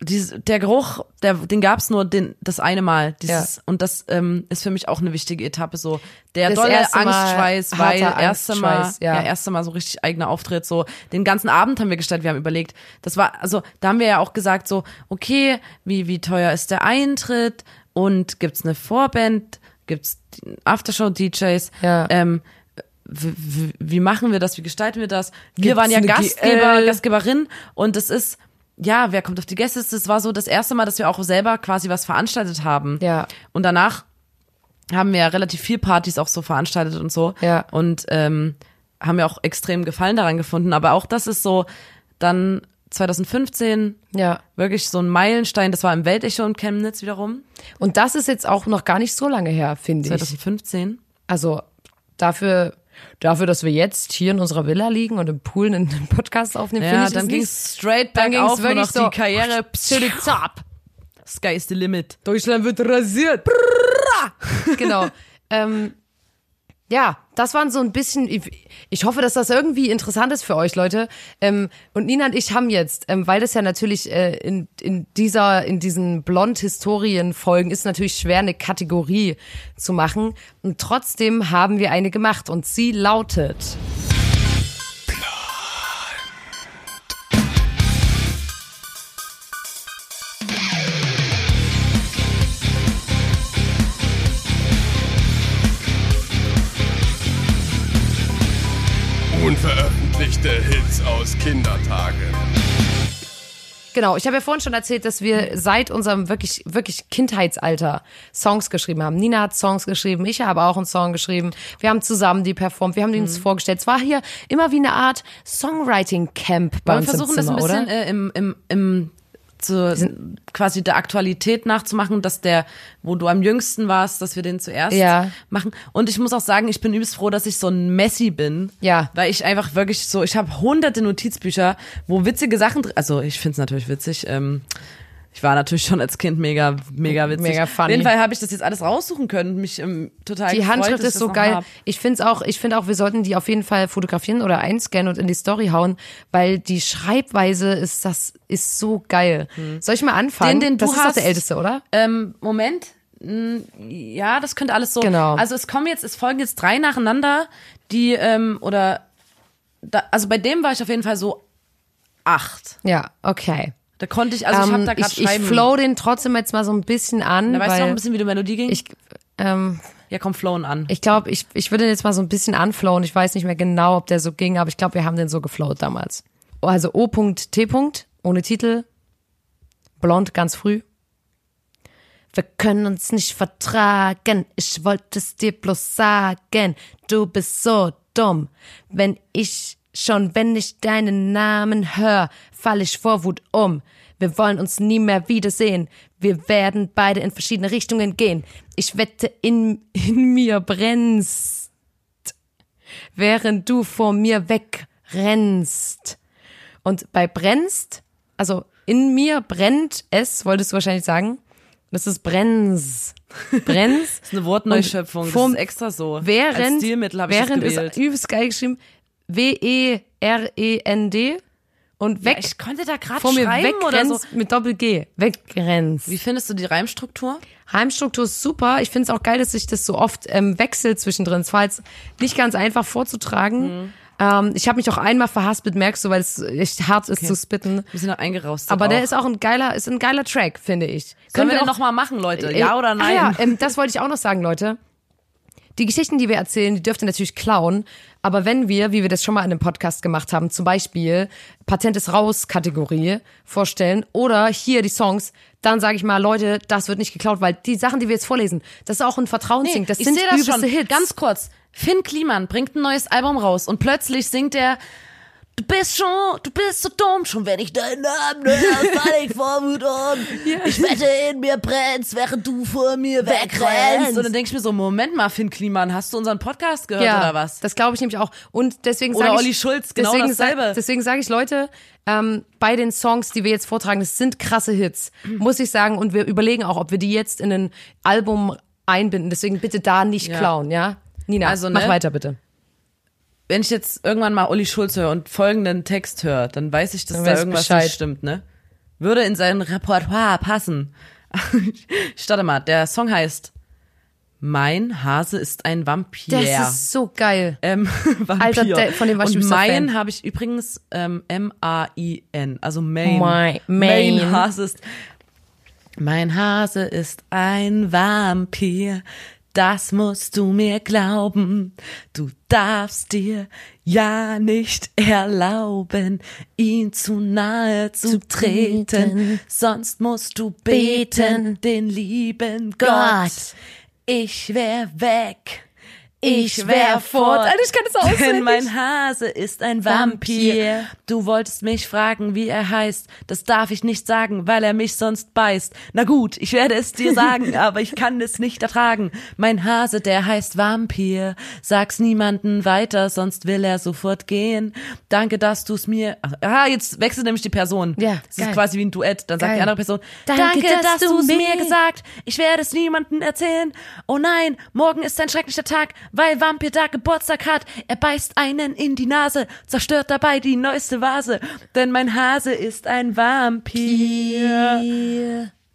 dieses, der Geruch, der, den gab's nur den, das eine Mal. Dieses, Ja. Und das ähm, ist für mich auch eine wichtige Etappe. So der Das dolle Angstschweiß, weil erste Mal, ja. ja. erste Mal so richtig eigener Auftritt. So den ganzen Abend haben wir gestaltet. Wir haben überlegt, das war, also da haben wir ja auch gesagt so, okay, wie wie teuer ist der Eintritt und gibt's eine Vorband, gibt's Aftershow-DJs, Ja. ähm, wie, wie, machen wir das, wie gestalten wir das? Wir Gibt's waren ja Gastgeber, GL? Gastgeberin und es ist, ja, wer kommt auf die Gästeliste? Es war so das erste Mal, dass wir auch selber quasi was veranstaltet haben. Ja. Und danach haben wir ja relativ viel Partys auch so veranstaltet und so. Ja. Und ähm, haben wir auch extrem Gefallen daran gefunden. Aber auch das ist so dann 2015 Ja. wirklich so ein Meilenstein. Das war im Weltecho in Chemnitz wiederum. Und das ist jetzt auch noch gar nicht so lange her, finde ich. 2015. Also dafür, dafür, dass wir jetzt hier in unserer Villa liegen und im Pool einen Podcast aufnehmen, finde Ja, ich dann ging's straight Dann ging's bergauf, nur wirklich so, die Karriere. Zap. Sky is the limit. Deutschland wird rasiert. genau. ähm, ja, das waren so ein bisschen. Ich, hoffe, dass das irgendwie interessant ist für euch, Leute. Ähm, und Nina und ich haben jetzt, ähm, weil das ja natürlich äh, in, in dieser, in diesen Blond-Historien-Folgen ist natürlich schwer, eine Kategorie zu machen. Und trotzdem haben wir eine gemacht und sie lautet. Unveröffentlichte Hits aus Kindertagen. Genau, ich habe ja vorhin schon erzählt, dass wir seit unserem wirklich, wirklich Kindheitsalter Songs geschrieben haben. Nina hat Songs geschrieben, ich habe auch einen Song geschrieben. Wir haben zusammen die performt, wir haben die Mhm. uns vorgestellt. Es war hier immer wie eine Art Songwriting-Camp bei Wollen wir uns versuchen, im Zimmer, das ein bisschen oder? äh, im, im, im zu, quasi der Aktualität nachzumachen, dass der, wo du am jüngsten warst, dass wir den zuerst Ja. machen. Und ich muss auch sagen, ich bin übelst froh, dass ich so ein Messi bin. Ja. Weil ich einfach wirklich so, ich habe hunderte Notizbücher, wo witzige Sachen drin, also ich find's natürlich witzig, ähm, Ich war natürlich schon als Kind mega, mega witzig. Mega funny. Auf jeden Fall habe ich das jetzt alles raussuchen können und mich ähm, total Die gefreut, Handschrift ist so geil. hab. Ich finde auch, ich finde auch, wir sollten die auf jeden Fall fotografieren oder einscannen und in die Story hauen, weil die Schreibweise ist das ist so geil. Soll ich mal anfangen? Den, den du das ist doch hast- der älteste, oder? Ähm, Moment. Mm, Ja, das könnte alles so. Genau. Also es kommen jetzt, es folgen jetzt drei nacheinander, die, ähm, oder, da, also bei dem war ich auf jeden Fall so acht. Ja, okay. Da konnte ich, also ich habe Ähm, da gerade ich, ich Schreiben. flow den trotzdem jetzt mal so ein bisschen an, da weißt du noch ein bisschen, wie die Melodie ging? ich ähm, ja, komm, flowen an. Ich glaube, ich, ich würde den jetzt mal so ein bisschen anflowen. Ich weiß nicht mehr genau, ob der so ging, aber ich glaube, wir haben den so geflowt damals. Also O.T. ohne Titel. Blond ganz früh. Wir können uns nicht vertragen. Ich wollte es dir bloß sagen. Du bist so dumm. Wenn ich schon, wenn ich deinen Namen hör, fall ich vor Wut um. Wir wollen uns nie mehr wiedersehen. Wir werden beide in verschiedene Richtungen gehen. Ich wette, in, in mir brennst, während du vor mir wegrennst. Und bei brennst, also in mir brennt es, wolltest du wahrscheinlich sagen. Das ist Brenns. Brenns. Das ist eine Wortneuschöpfung. Das vom- ist extra so. Während, Als Stilmittel habe ich das während gewählt. ist übelst geil geschrieben. W-E-R-E-N-D. Und weg, ich konnte da gerade vor mir schreiben oder so. mit Doppel-G. Weggrenzt. Wie findest du die Reimstruktur? Heimstruktur ist super. Ich finde es auch geil, dass sich das so oft ähm, wechselt zwischendrin. Es war jetzt nicht ganz einfach vorzutragen. Mhm. Ähm, ich habe mich auch einmal verhaspelt, merkst du, weil es echt hart ist zu spitten. Wir sind noch eingerostet. Aber der auch. ist auch ein geiler, ist ein geiler Track, finde ich. Sollen wir auch- den nochmal machen, Leute? äh, Ja oder nein? Ah ja, ähm, das wollte ich auch noch sagen, Leute. Die Geschichten, die wir erzählen, die dürft ihr natürlich klauen. Aber wenn wir, wie wir das schon mal in einem Podcast gemacht haben, zum Beispiel Patent ist raus Kategorie vorstellen oder hier die Songs, dann sage ich mal, Leute, das wird nicht geklaut, weil die Sachen, die wir jetzt vorlesen, das ist auch ein Vertrauensding. das ich sind das übelste schon. Hits. Ganz kurz. Finn Kliman bringt ein neues Album raus und plötzlich singt er Du bist schon, du bist so dumm, schon wenn ich deinen Namen höre, fall ich vor Wut um. Ich wette, in mir brennst, während du vor mir wegrennst. Und dann denke ich mir so, Moment mal, Finn Kliman, hast du unseren Podcast gehört ja, oder was? Das glaube ich nämlich auch. Und deswegen Oder sage ich, Olli Schulz, genau deswegen dasselbe. Sag, deswegen sage ich, Leute, ähm, bei den Songs, die wir jetzt vortragen, das sind krasse Hits, muss ich sagen. Und wir überlegen auch, ob wir die jetzt in ein Album einbinden. Deswegen bitte da nicht Ja. klauen, ja? Nina, Also, mach ne? weiter bitte. Wenn ich jetzt irgendwann mal Olli Schulz höre und folgenden Text höre, dann weiß ich, dass da ich irgendwas Bescheid. nicht stimmt, ne? Würde in sein Repertoire passen. Starte mal, der Song heißt Mein Hase ist ein Vampir. Das ist so geil. ähm, Vampir. Alter, von dem war ich Und Fan. habe ich übrigens ähm, M-A-I-N, also Main. Mai- Main Main. Hase ist. Mein Hase ist ein Vampir. Das musst du mir glauben. Du darfst dir ja nicht erlauben, ihn zu nahe zu treten. treten. Sonst musst du beten, Beten. den lieben Gott. Gott. Ich wär weg. Ich wär fort. Alter, ich kann das auswendig. Denn mein Hase ist ein Vampir. Vampir. Du wolltest mich fragen, wie er heißt. Das darf ich nicht sagen, weil er mich sonst beißt. Na gut, ich werde es dir sagen, aber ich kann es nicht ertragen. Mein Hase, der heißt Vampir. Sag's niemanden weiter, sonst will er sofort gehen. Danke, dass du's mir. Ah, jetzt wechselt nämlich die Person. Ja, Das geil. ist quasi wie ein Duett. Dann sagt Geil. die andere Person, Danke, dass du du's mir gesagt. Ich werde es niemandem erzählen. Oh nein, morgen ist ein schrecklicher Tag, weil Vampir da Geburtstag hat. Er beißt einen in die Nase, zerstört dabei die neueste Vase. Denn mein Hase ist ein Vampir.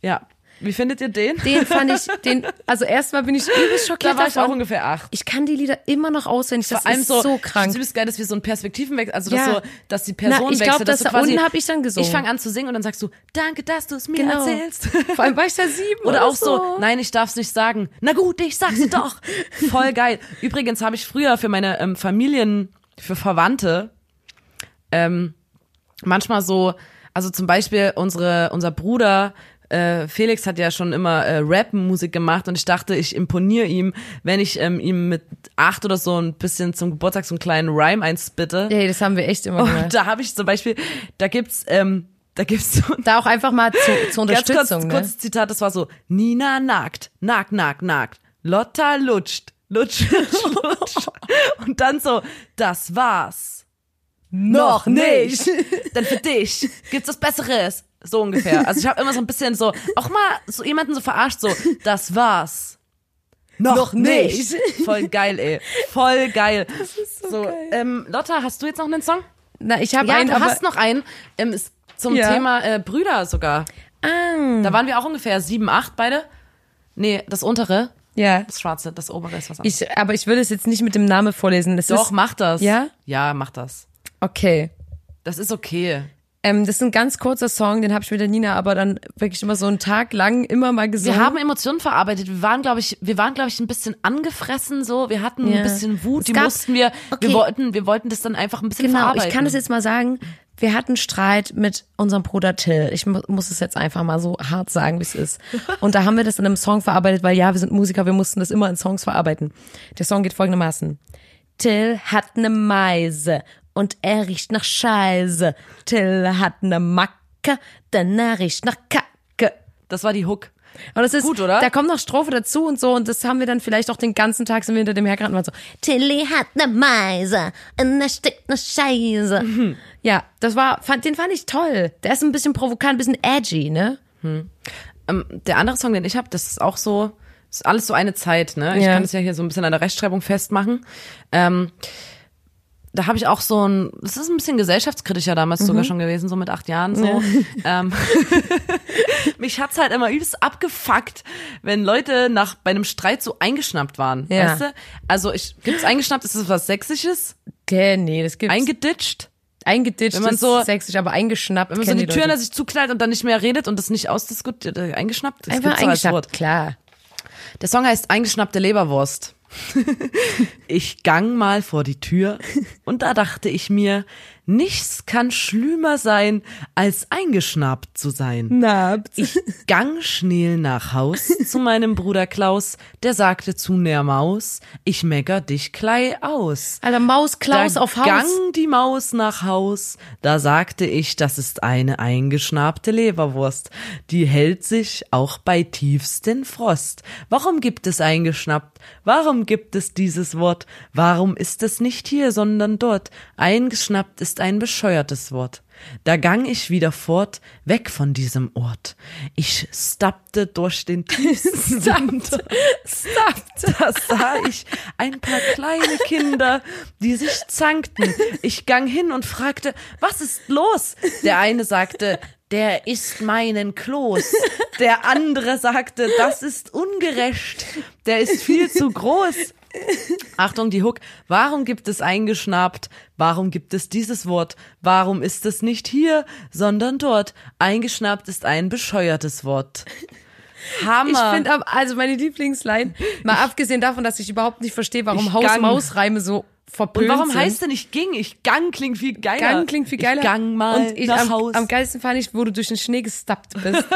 Ja. Wie findet ihr den? Den fand ich, den, also erstmal bin ich übelst schockiert da war ich davon. auch ungefähr acht. Ich kann die Lieder immer noch auswendig. Das Vor allem ist so, so, Ich krank. finde es geil, dass wir so einen Perspektivenwechsel, also dass Ja. so, dass die Person Na, ich wechselt. glaub, dass das du da unten hab ich dann gesungen. Ich fange an zu singen und dann sagst du, danke, dass du es mir Genau. erzählst. Vor allem war ich da sieben Oder auch so, nein, ich darf's nicht sagen. Na gut, ich sag's dir doch. Voll geil. Übrigens habe ich früher für meine ähm, Familien, für Verwandte, ähm, manchmal so, also zum Beispiel unsere, unser Bruder, äh, Felix hat ja schon immer äh, Rap-Musik gemacht und ich dachte, ich imponiere ihm, wenn ich ähm, ihm mit acht oder so ein bisschen zum Geburtstag so einen kleinen Rhyme einspitte. Ey, das haben wir echt immer gemacht. Und da habe ich zum Beispiel, da gibt's, ähm, da gibt's so Da auch einfach mal zu, zur Ganz kurz, Unterstützung, ne? kurzes Zitat, das war so, Nina nagt, nagt, nagt, nagt, Lotta lutscht, lutscht, lutscht. Und dann so, das war's. Noch nicht. Denn für dich gibt's was Besseres. So ungefähr. Also ich habe immer so ein bisschen so, auch mal so jemanden so verarscht, so, das war's. Noch, nicht. Voll geil, ey. Voll geil. Das ist so, Ähm, Lotta, hast du jetzt noch einen Song? Na, ich habe Ja, einen, du hast noch einen. Ähm, ist zum Ja. Thema äh, Brüder sogar. Ah, Da waren wir auch ungefähr sieben, acht beide. Nee, das untere, ja. das schwarze, das obere ist was anderes. Ich, aber ich will es jetzt nicht mit dem Namen vorlesen. Das Doch, ist, mach das. Ja? Ja, mach das. okay. Das ist okay. Ähm, das ist ein ganz kurzer Song, den habe ich mit der Nina aber dann wirklich immer so einen Tag lang immer mal gesungen. Wir haben Emotionen verarbeitet. Wir waren, glaube ich, wir waren, glaube ich, ein bisschen angefressen so. Wir hatten Ja. ein bisschen Wut. Es Die gab- mussten wir, Okay. wir wollten, wir wollten das dann einfach ein bisschen Genau, verarbeiten. ich kann es jetzt mal sagen. Wir hatten Streit mit unserem Bruder Till. Ich mu muss es jetzt einfach mal so hart sagen, wie es ist. Und da haben wir das in einem Song verarbeitet, weil ja, wir sind Musiker, wir mussten das immer in Songs verarbeiten. Der Song geht folgendermaßen. Till hat ne Meise und er riecht nach Scheiße. Till hat ne Macke, denn er riecht nach Kacke. Das war die Hook. Und das ist Gut, oder? Da kommt noch Strophe dazu und so und das haben wir dann vielleicht auch den ganzen Tag sind wir hinter dem hergerannt und so Tilly hat ne Meise und er steckt ne Scheiße. Mhm. Ja, das war fand den fand ich toll. Der ist ein bisschen provokant, ein bisschen edgy, ne? Ähm, der andere Song, den ich habe, das ist auch so, ist alles so eine Zeit, ne? Ich Ja. kann es ja hier so ein bisschen an der Rechtschreibung festmachen. Ähm, da habe ich auch so ein, das ist ein bisschen gesellschaftskritischer damals Mhm. sogar schon gewesen, so mit acht Jahren so. Ähm, mich hat's halt immer übelst abgefuckt, wenn Leute nach bei einem Streit so eingeschnappt waren, Ja. weißt du? Also ich gibt's eingeschnappt, ist das was Sächsisches? Okay, nee, das gibt's. Eingeditscht? eingeditscht, Wenn man ist so- sächsisch, aber eingeschnappt. Wenn man so kennen die Tür hinter sich zuknallt und dann nicht mehr redet und das nicht ausdiskutiert, äh, eingeschnappt? Das einfach eingeschnappt, klar. Der Song heißt Eingeschnappte Leberwurst. Ich gang mal vor die Tür und da dachte ich mir, nichts kann schlimmer sein, als eingeschnappt zu sein. Nabt. Ich gang schnell nach Haus zu meinem Bruder Klaus, der sagte zu ner Maus, ich mecker dich klei aus. Alter, Maus Klaus da auf Haus. gang die Maus nach Haus, da sagte ich, das ist eine eingeschnabte Leberwurst. Die hält sich auch bei tiefsten Frost. Warum gibt es eingeschnappt? Warum gibt es dieses Wort? Warum ist es nicht hier, sondern dort? Eingeschnappt ist ein bescheuertes Wort. Da gang ich wieder fort, weg von diesem Ort. Ich stappte durch den tiefsten Sand. Stappte. Da sah ich ein paar kleine Kinder, die sich zankten. Ich gang hin und fragte, was ist los? Der eine sagte, der isst meinen Kloß. Der andere sagte, das ist ungerecht. Der ist viel zu groß. Achtung, die Hook. Warum gibt es eingeschnappt? Warum gibt es dieses Wort? Warum ist es nicht hier, sondern dort? Eingeschnappt ist ein bescheuertes Wort. Hammer. Ich finde, also meine Lieblingsline, mal abgesehen davon, dass ich überhaupt nicht verstehe, warum Ich Haus gang. Maus Reime so verpönt und warum sind. heißt denn ich ging? Ich gang klingt viel geiler. Gang klingt viel geiler. Ich gang mal und ich, nach am, Haus. am geilsten fand ich, wo du durch den Schnee gestappt bist.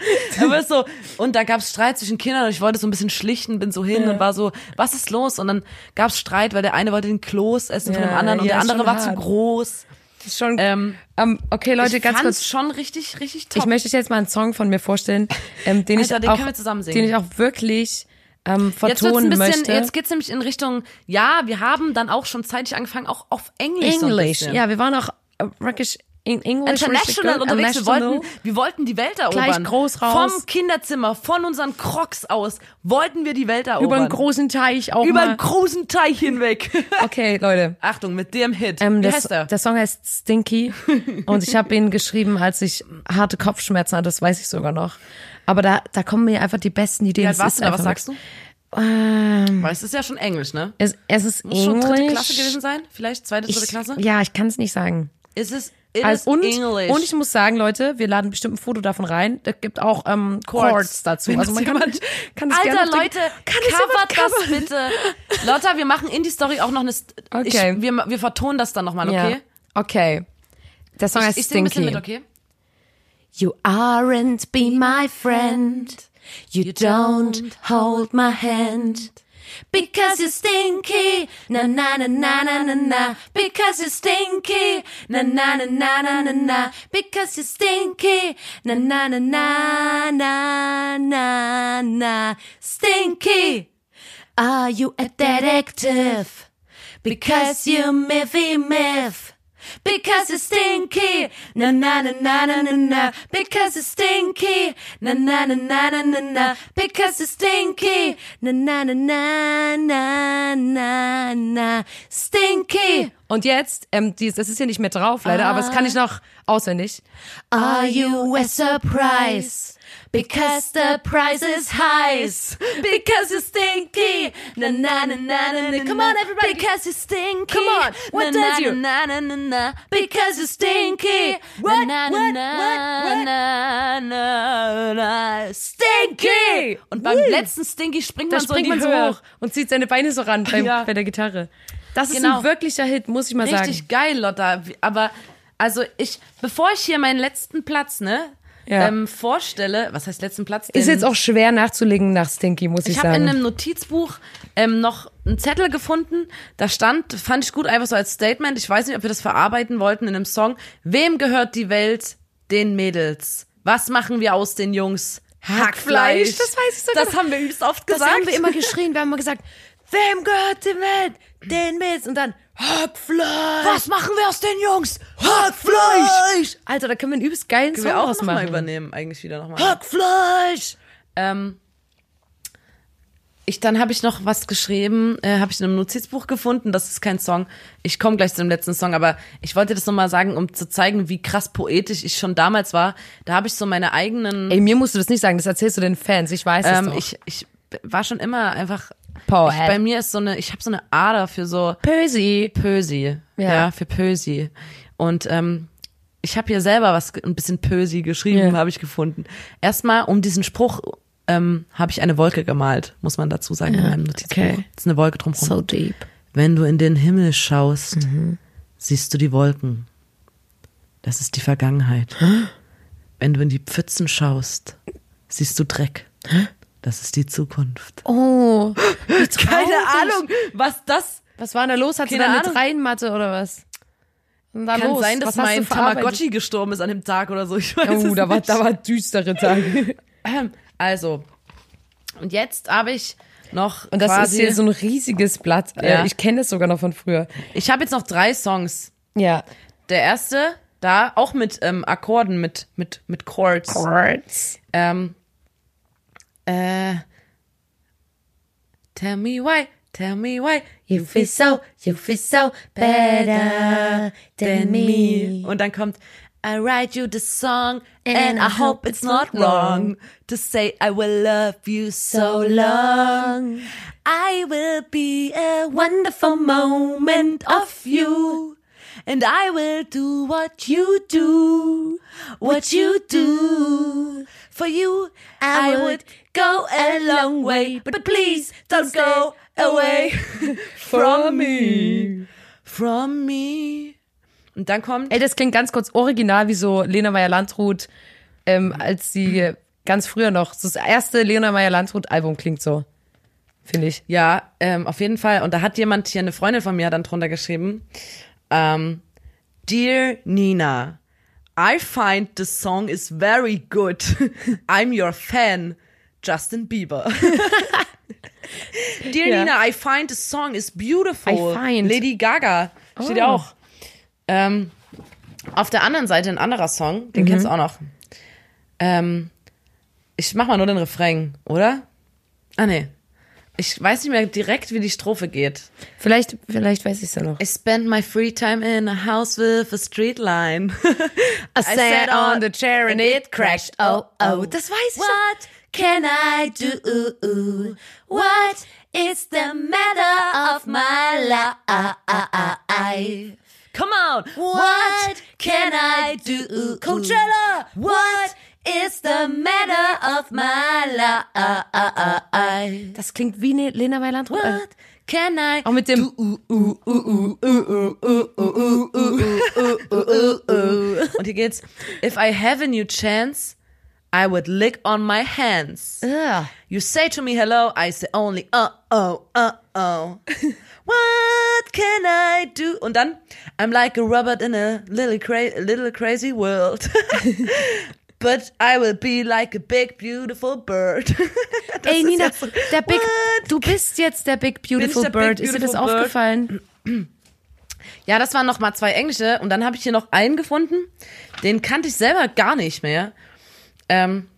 Aber so, und da gab's Streit zwischen Kindern und ich wollte so ein bisschen schlichten, bin so hin und war so, was ist los? Und dann gab's Streit, weil der eine wollte den Kloß essen von Ja, dem anderen und ja, der andere war zu hart. groß. Das ist schon, Ähm, ähm, okay, Leute, ich ganz kurz. schon richtig, richtig top. Ich möchte euch jetzt mal einen Song von mir vorstellen, ähm, den Alter, ich den auch, den ich auch wirklich ähm, jetzt vertonen ein bisschen, möchte. jetzt geht's nämlich in Richtung, ja, wir haben dann auch schon zeitig angefangen, auch auf Englisch. So English. bisschen. Ja, wir waren auch äh, wirklich in English. International unterwegs. Wir International. wollten, wir wollten die Welt erobern. Gleich groß raus. Vom Kinderzimmer, von unseren Crocs aus, wollten wir die Welt erobern. über einen großen Teich auch Über mal. einen großen Teich hinweg. Okay, Leute. Achtung, mit dem Hit. Ähm, Wie das, heißt der? der Song heißt Stinky und ich habe ihn geschrieben, als ich harte Kopfschmerzen hatte, das weiß ich sogar noch. Aber da, da kommen mir einfach die besten Ideen. Wie alt warst du da? Was sagst du? Ähm, Weil es ist ja schon Englisch, ne? es, es ist Muss schon dritte. Klasse gewesen sein? Vielleicht zweite, dritte Ich, Klasse? ja, ich kann es nicht sagen. Ist es it Also, und, English? und ich muss sagen, Leute, wir laden bestimmt ein Foto davon rein. Da gibt auch ähm, Chords. Chords dazu. Wenn Also man kann, kann Alter, gerne Leute, kann das covert das bitte. Lotta, wir machen in die Story auch noch eine... St Okay. Ich, wir, wir vertonen das dann nochmal, okay? Ja. Okay. Der Song heißt Ich ein bisschen Stinky. mit, okay? You aren't be my friend. You don't hold my hand. Because you're stinky, na na na na na na na. Because you're stinky, na na na na na na na. Because you're stinky, na na na na na na na. Stinky, are you a detective? Because you miffy miff. Because it's stinky. Na na na na na na na. Because it's stinky. Na na na na na na na. Because it's stinky. Na na na na na na na. Stinky. Und jetzt, ähm, dies, das ist hier nicht mehr drauf, leider, aber das kann ich noch auswendig. Are you a surprise? Because the price is high. Because you're stinky. Na na na na na na. Come on, everybody. Because you're stinky. Come on, what na, does na, you? Na na na na. Because you're stinky. What, na, na, what, na, what, what? Na, na, na. Stinky. Und beim letzten Stinky springt Da man so in springt die man so Höhe. hoch und zieht seine Beine so ran beim, Ja. bei der Gitarre. Das ist Genau. ein wirklicher Hit, muss ich mal Richtig sagen. geil, Lotta. Aber also ich, bevor ich hier meinen letzten Platz, ne, Ja. ähm, vorstelle, was heißt letzten Platz? Ist jetzt auch schwer nachzulegen nach Stinky, muss ich, Ich habe in sagen. einem Notizbuch ähm, noch einen Zettel gefunden. Da stand, fand ich gut, einfach so als Statement. Ich weiß nicht, ob wir das verarbeiten wollten in einem Song. Wem gehört die Welt? Den Mädels. Was machen wir aus den Jungs? Hackfleisch. Das weiß ich sogar Das haben wir übelst oft das gesagt. haben wir immer geschrien. Wir haben immer gesagt, wem gehört die Welt? Den Mist. Und dann Hackfleisch. Was machen wir aus den Jungs? Hackfleisch. Alter, da können wir einen übelst geilen Können Song wir auch noch mal übernehmen, eigentlich wieder nochmal. Hackfleisch. Ähm, ich, dann habe ich noch was geschrieben, äh, habe ich in einem Notizbuch gefunden. Das ist kein Song. Ich komme gleich zu dem letzten Song, aber ich wollte das nochmal sagen, um zu zeigen, wie krass poetisch ich schon damals war. Da habe ich so meine eigenen. Ey, mir musst du das nicht sagen, das erzählst du den Fans. Ich weiß es ähm, doch. ich, ich war schon immer einfach. Poet. Ich, bei mir ist so eine, ich habe so eine Ader für so Pösi. Pösi. Ja. Ja, für Pösi. Und ähm, ich habe hier selber was ein bisschen Pösi geschrieben, Ja. habe ich gefunden. Erstmal um diesen Spruch ähm, habe ich eine Wolke gemalt, muss man dazu sagen in meinem Notizbuch. okay. Das ist eine Wolke drumherum. So deep. Wenn du in den Himmel schaust, siehst du die Wolken. Das ist die Vergangenheit. Wenn du in die Pfützen schaust, siehst du Dreck. Das ist die Zukunft. Oh. Keine Ahnung, was das Was war denn da los? Hat sie da eine Ahnung. Dreinmatte oder was? Was war da kann los? sein, dass was mein? Tamagotchi gestorben ist an dem Tag oder so. Ich weiß Oh, es da war, nicht. da war düstere Tage. Ähm, Also, und jetzt habe ich noch Und das quasi, ist hier so ein riesiges Blatt. Äh, Ja. Ich kenne das sogar noch von früher. ich habe jetzt noch drei Songs. Ja. Der erste, da auch mit ähm, Akkorden, mit, mit, mit Chords. Chords. Ähm, äh, tell me why, tell me why You feel so, you feel so better than me. Und dann kommt I write you the song and I hope it's not wrong to say I will love you so long. I will be a wonderful moment of you. And I will do what you do, what you do. For you, I would go a long way, but please don't go away from me, from me. Und dann kommt Ey, das klingt ganz kurz original wie so Lena Meyer-Landrut, ähm, als sie ganz früher noch, so das erste Lena Meyer-Landrut-Album klingt so. Finde ich. Ja, ähm, auf jeden Fall. Und da hat jemand hier, eine Freundin von mir hat dann drunter geschrieben, ähm, Dear Nina, I find the song is very good. I'm your fan, Justin Bieber. Dear Ja. Nina, I find the song is beautiful. I find. Lady Gaga steht ja Oh. auch. Ähm, auf der anderen Seite ein anderer Song, den kennst du auch noch. Ähm, ich mach mal nur den Refrain, oder? Ah, nee. Ich weiß nicht mehr direkt, wie die Strophe geht. Vielleicht, vielleicht weiß ich es ja noch. I spent my free time in a house with a street line. I sat on the chair and it crashed. Oh, oh. Das weiß ich What can I do? What is the matter of my life? Come on. What can I do? Coachella. What is the matter of my life? Das klingt wie ne Lena. Äh, What can I Auch mit dem Und hier geht's. If I have a new chance, I would lick on my hands. Ugh. You say to me hello, I say only uh oh, uh oh. What can I do? Und dann, I'm like a robot in a little, cra little crazy world. But I will be like a big beautiful bird. Ey, Nina, so, der Big, What du bist jetzt der Big Beautiful der Big Bird. ist dir das Beautiful Bird? aufgefallen? Ja, das waren noch mal zwei englische und dann habe ich hier noch einen gefunden, den kannte ich selber gar nicht mehr. Ähm,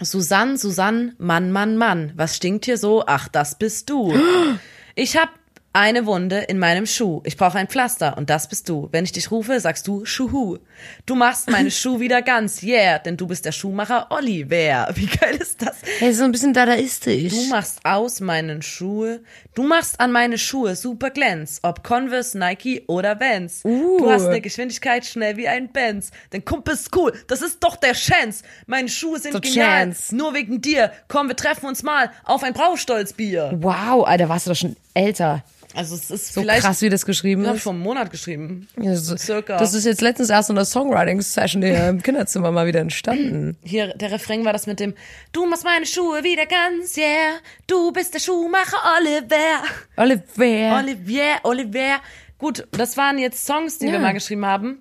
Susanne, Susanne, Mann, Mann, Mann, was stinkt hier so? Ach, das bist du. Ich hab eine Wunde in meinem Schuh. Ich brauche ein Pflaster und das bist du. Wenn ich dich rufe, sagst du Schuhu. Du machst meine Schuh wieder ganz, yeah, denn du bist der Schuhmacher Oliver. Wie geil ist das? Hey, so ein bisschen dadaistisch. Du machst aus meinen Schuhe. Du machst an meine Schuhe super Glänz. Ob Converse, Nike oder Vans. Du hast eine Geschwindigkeit schnell wie ein Benz. Dein Kumpel ist cool. Das ist doch der Chance. Meine Schuhe sind Der genial. Chance. Nur wegen dir. Komm, wir treffen uns mal auf ein Braustolzbier. Wow, Alter, warst du doch schon älter. Also es ist So vielleicht krass, wie das geschrieben ich ist. schon einen Monat geschrieben. Ja, so- circa. Das ist jetzt letztens erst in der Songwriting-Session hier im Kinderzimmer mal wieder entstanden. Hier, der Refrain war das mit dem Du machst meine Schuhe wieder ganz, yeah. Du bist der Schuhmacher Oliver. Oliver. Olivier, Oliver. Gut, das waren jetzt Songs, die Ja. wir mal geschrieben haben.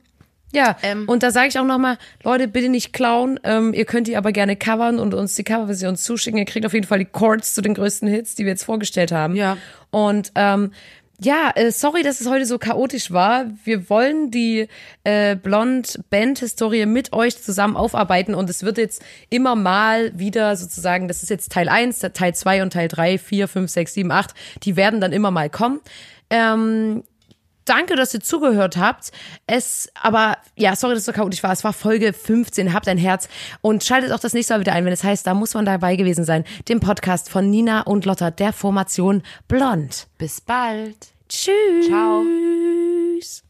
Ja, Ähm. und da sage ich auch nochmal, Leute, bitte nicht klauen. Ähm, ihr könnt die aber gerne covern und uns die Coverversion zuschicken. Ihr kriegt auf jeden Fall die Chords zu den größten Hits, die wir jetzt vorgestellt haben. Ja. Und ähm, ja, äh, sorry, dass es heute so chaotisch war. Wir wollen die äh, Blond-Band-Historie mit euch zusammen aufarbeiten und es wird jetzt immer mal wieder sozusagen, das ist jetzt Teil 1, Teil 2 und Teil 3, 4, 5, 6, 7, 8, die werden dann immer mal kommen. Ähm, Danke, dass ihr zugehört habt. Es, aber ja, sorry, dass es so chaotisch war. Es war Folge 15. Habt ein Herz und schaltet auch das nächste Mal wieder ein, wenn es heißt, da muss man dabei gewesen sein. Dem Podcast von Nina und Lotta der Formation Blond. Bis bald. Tschüss. Ciao. Tschüss.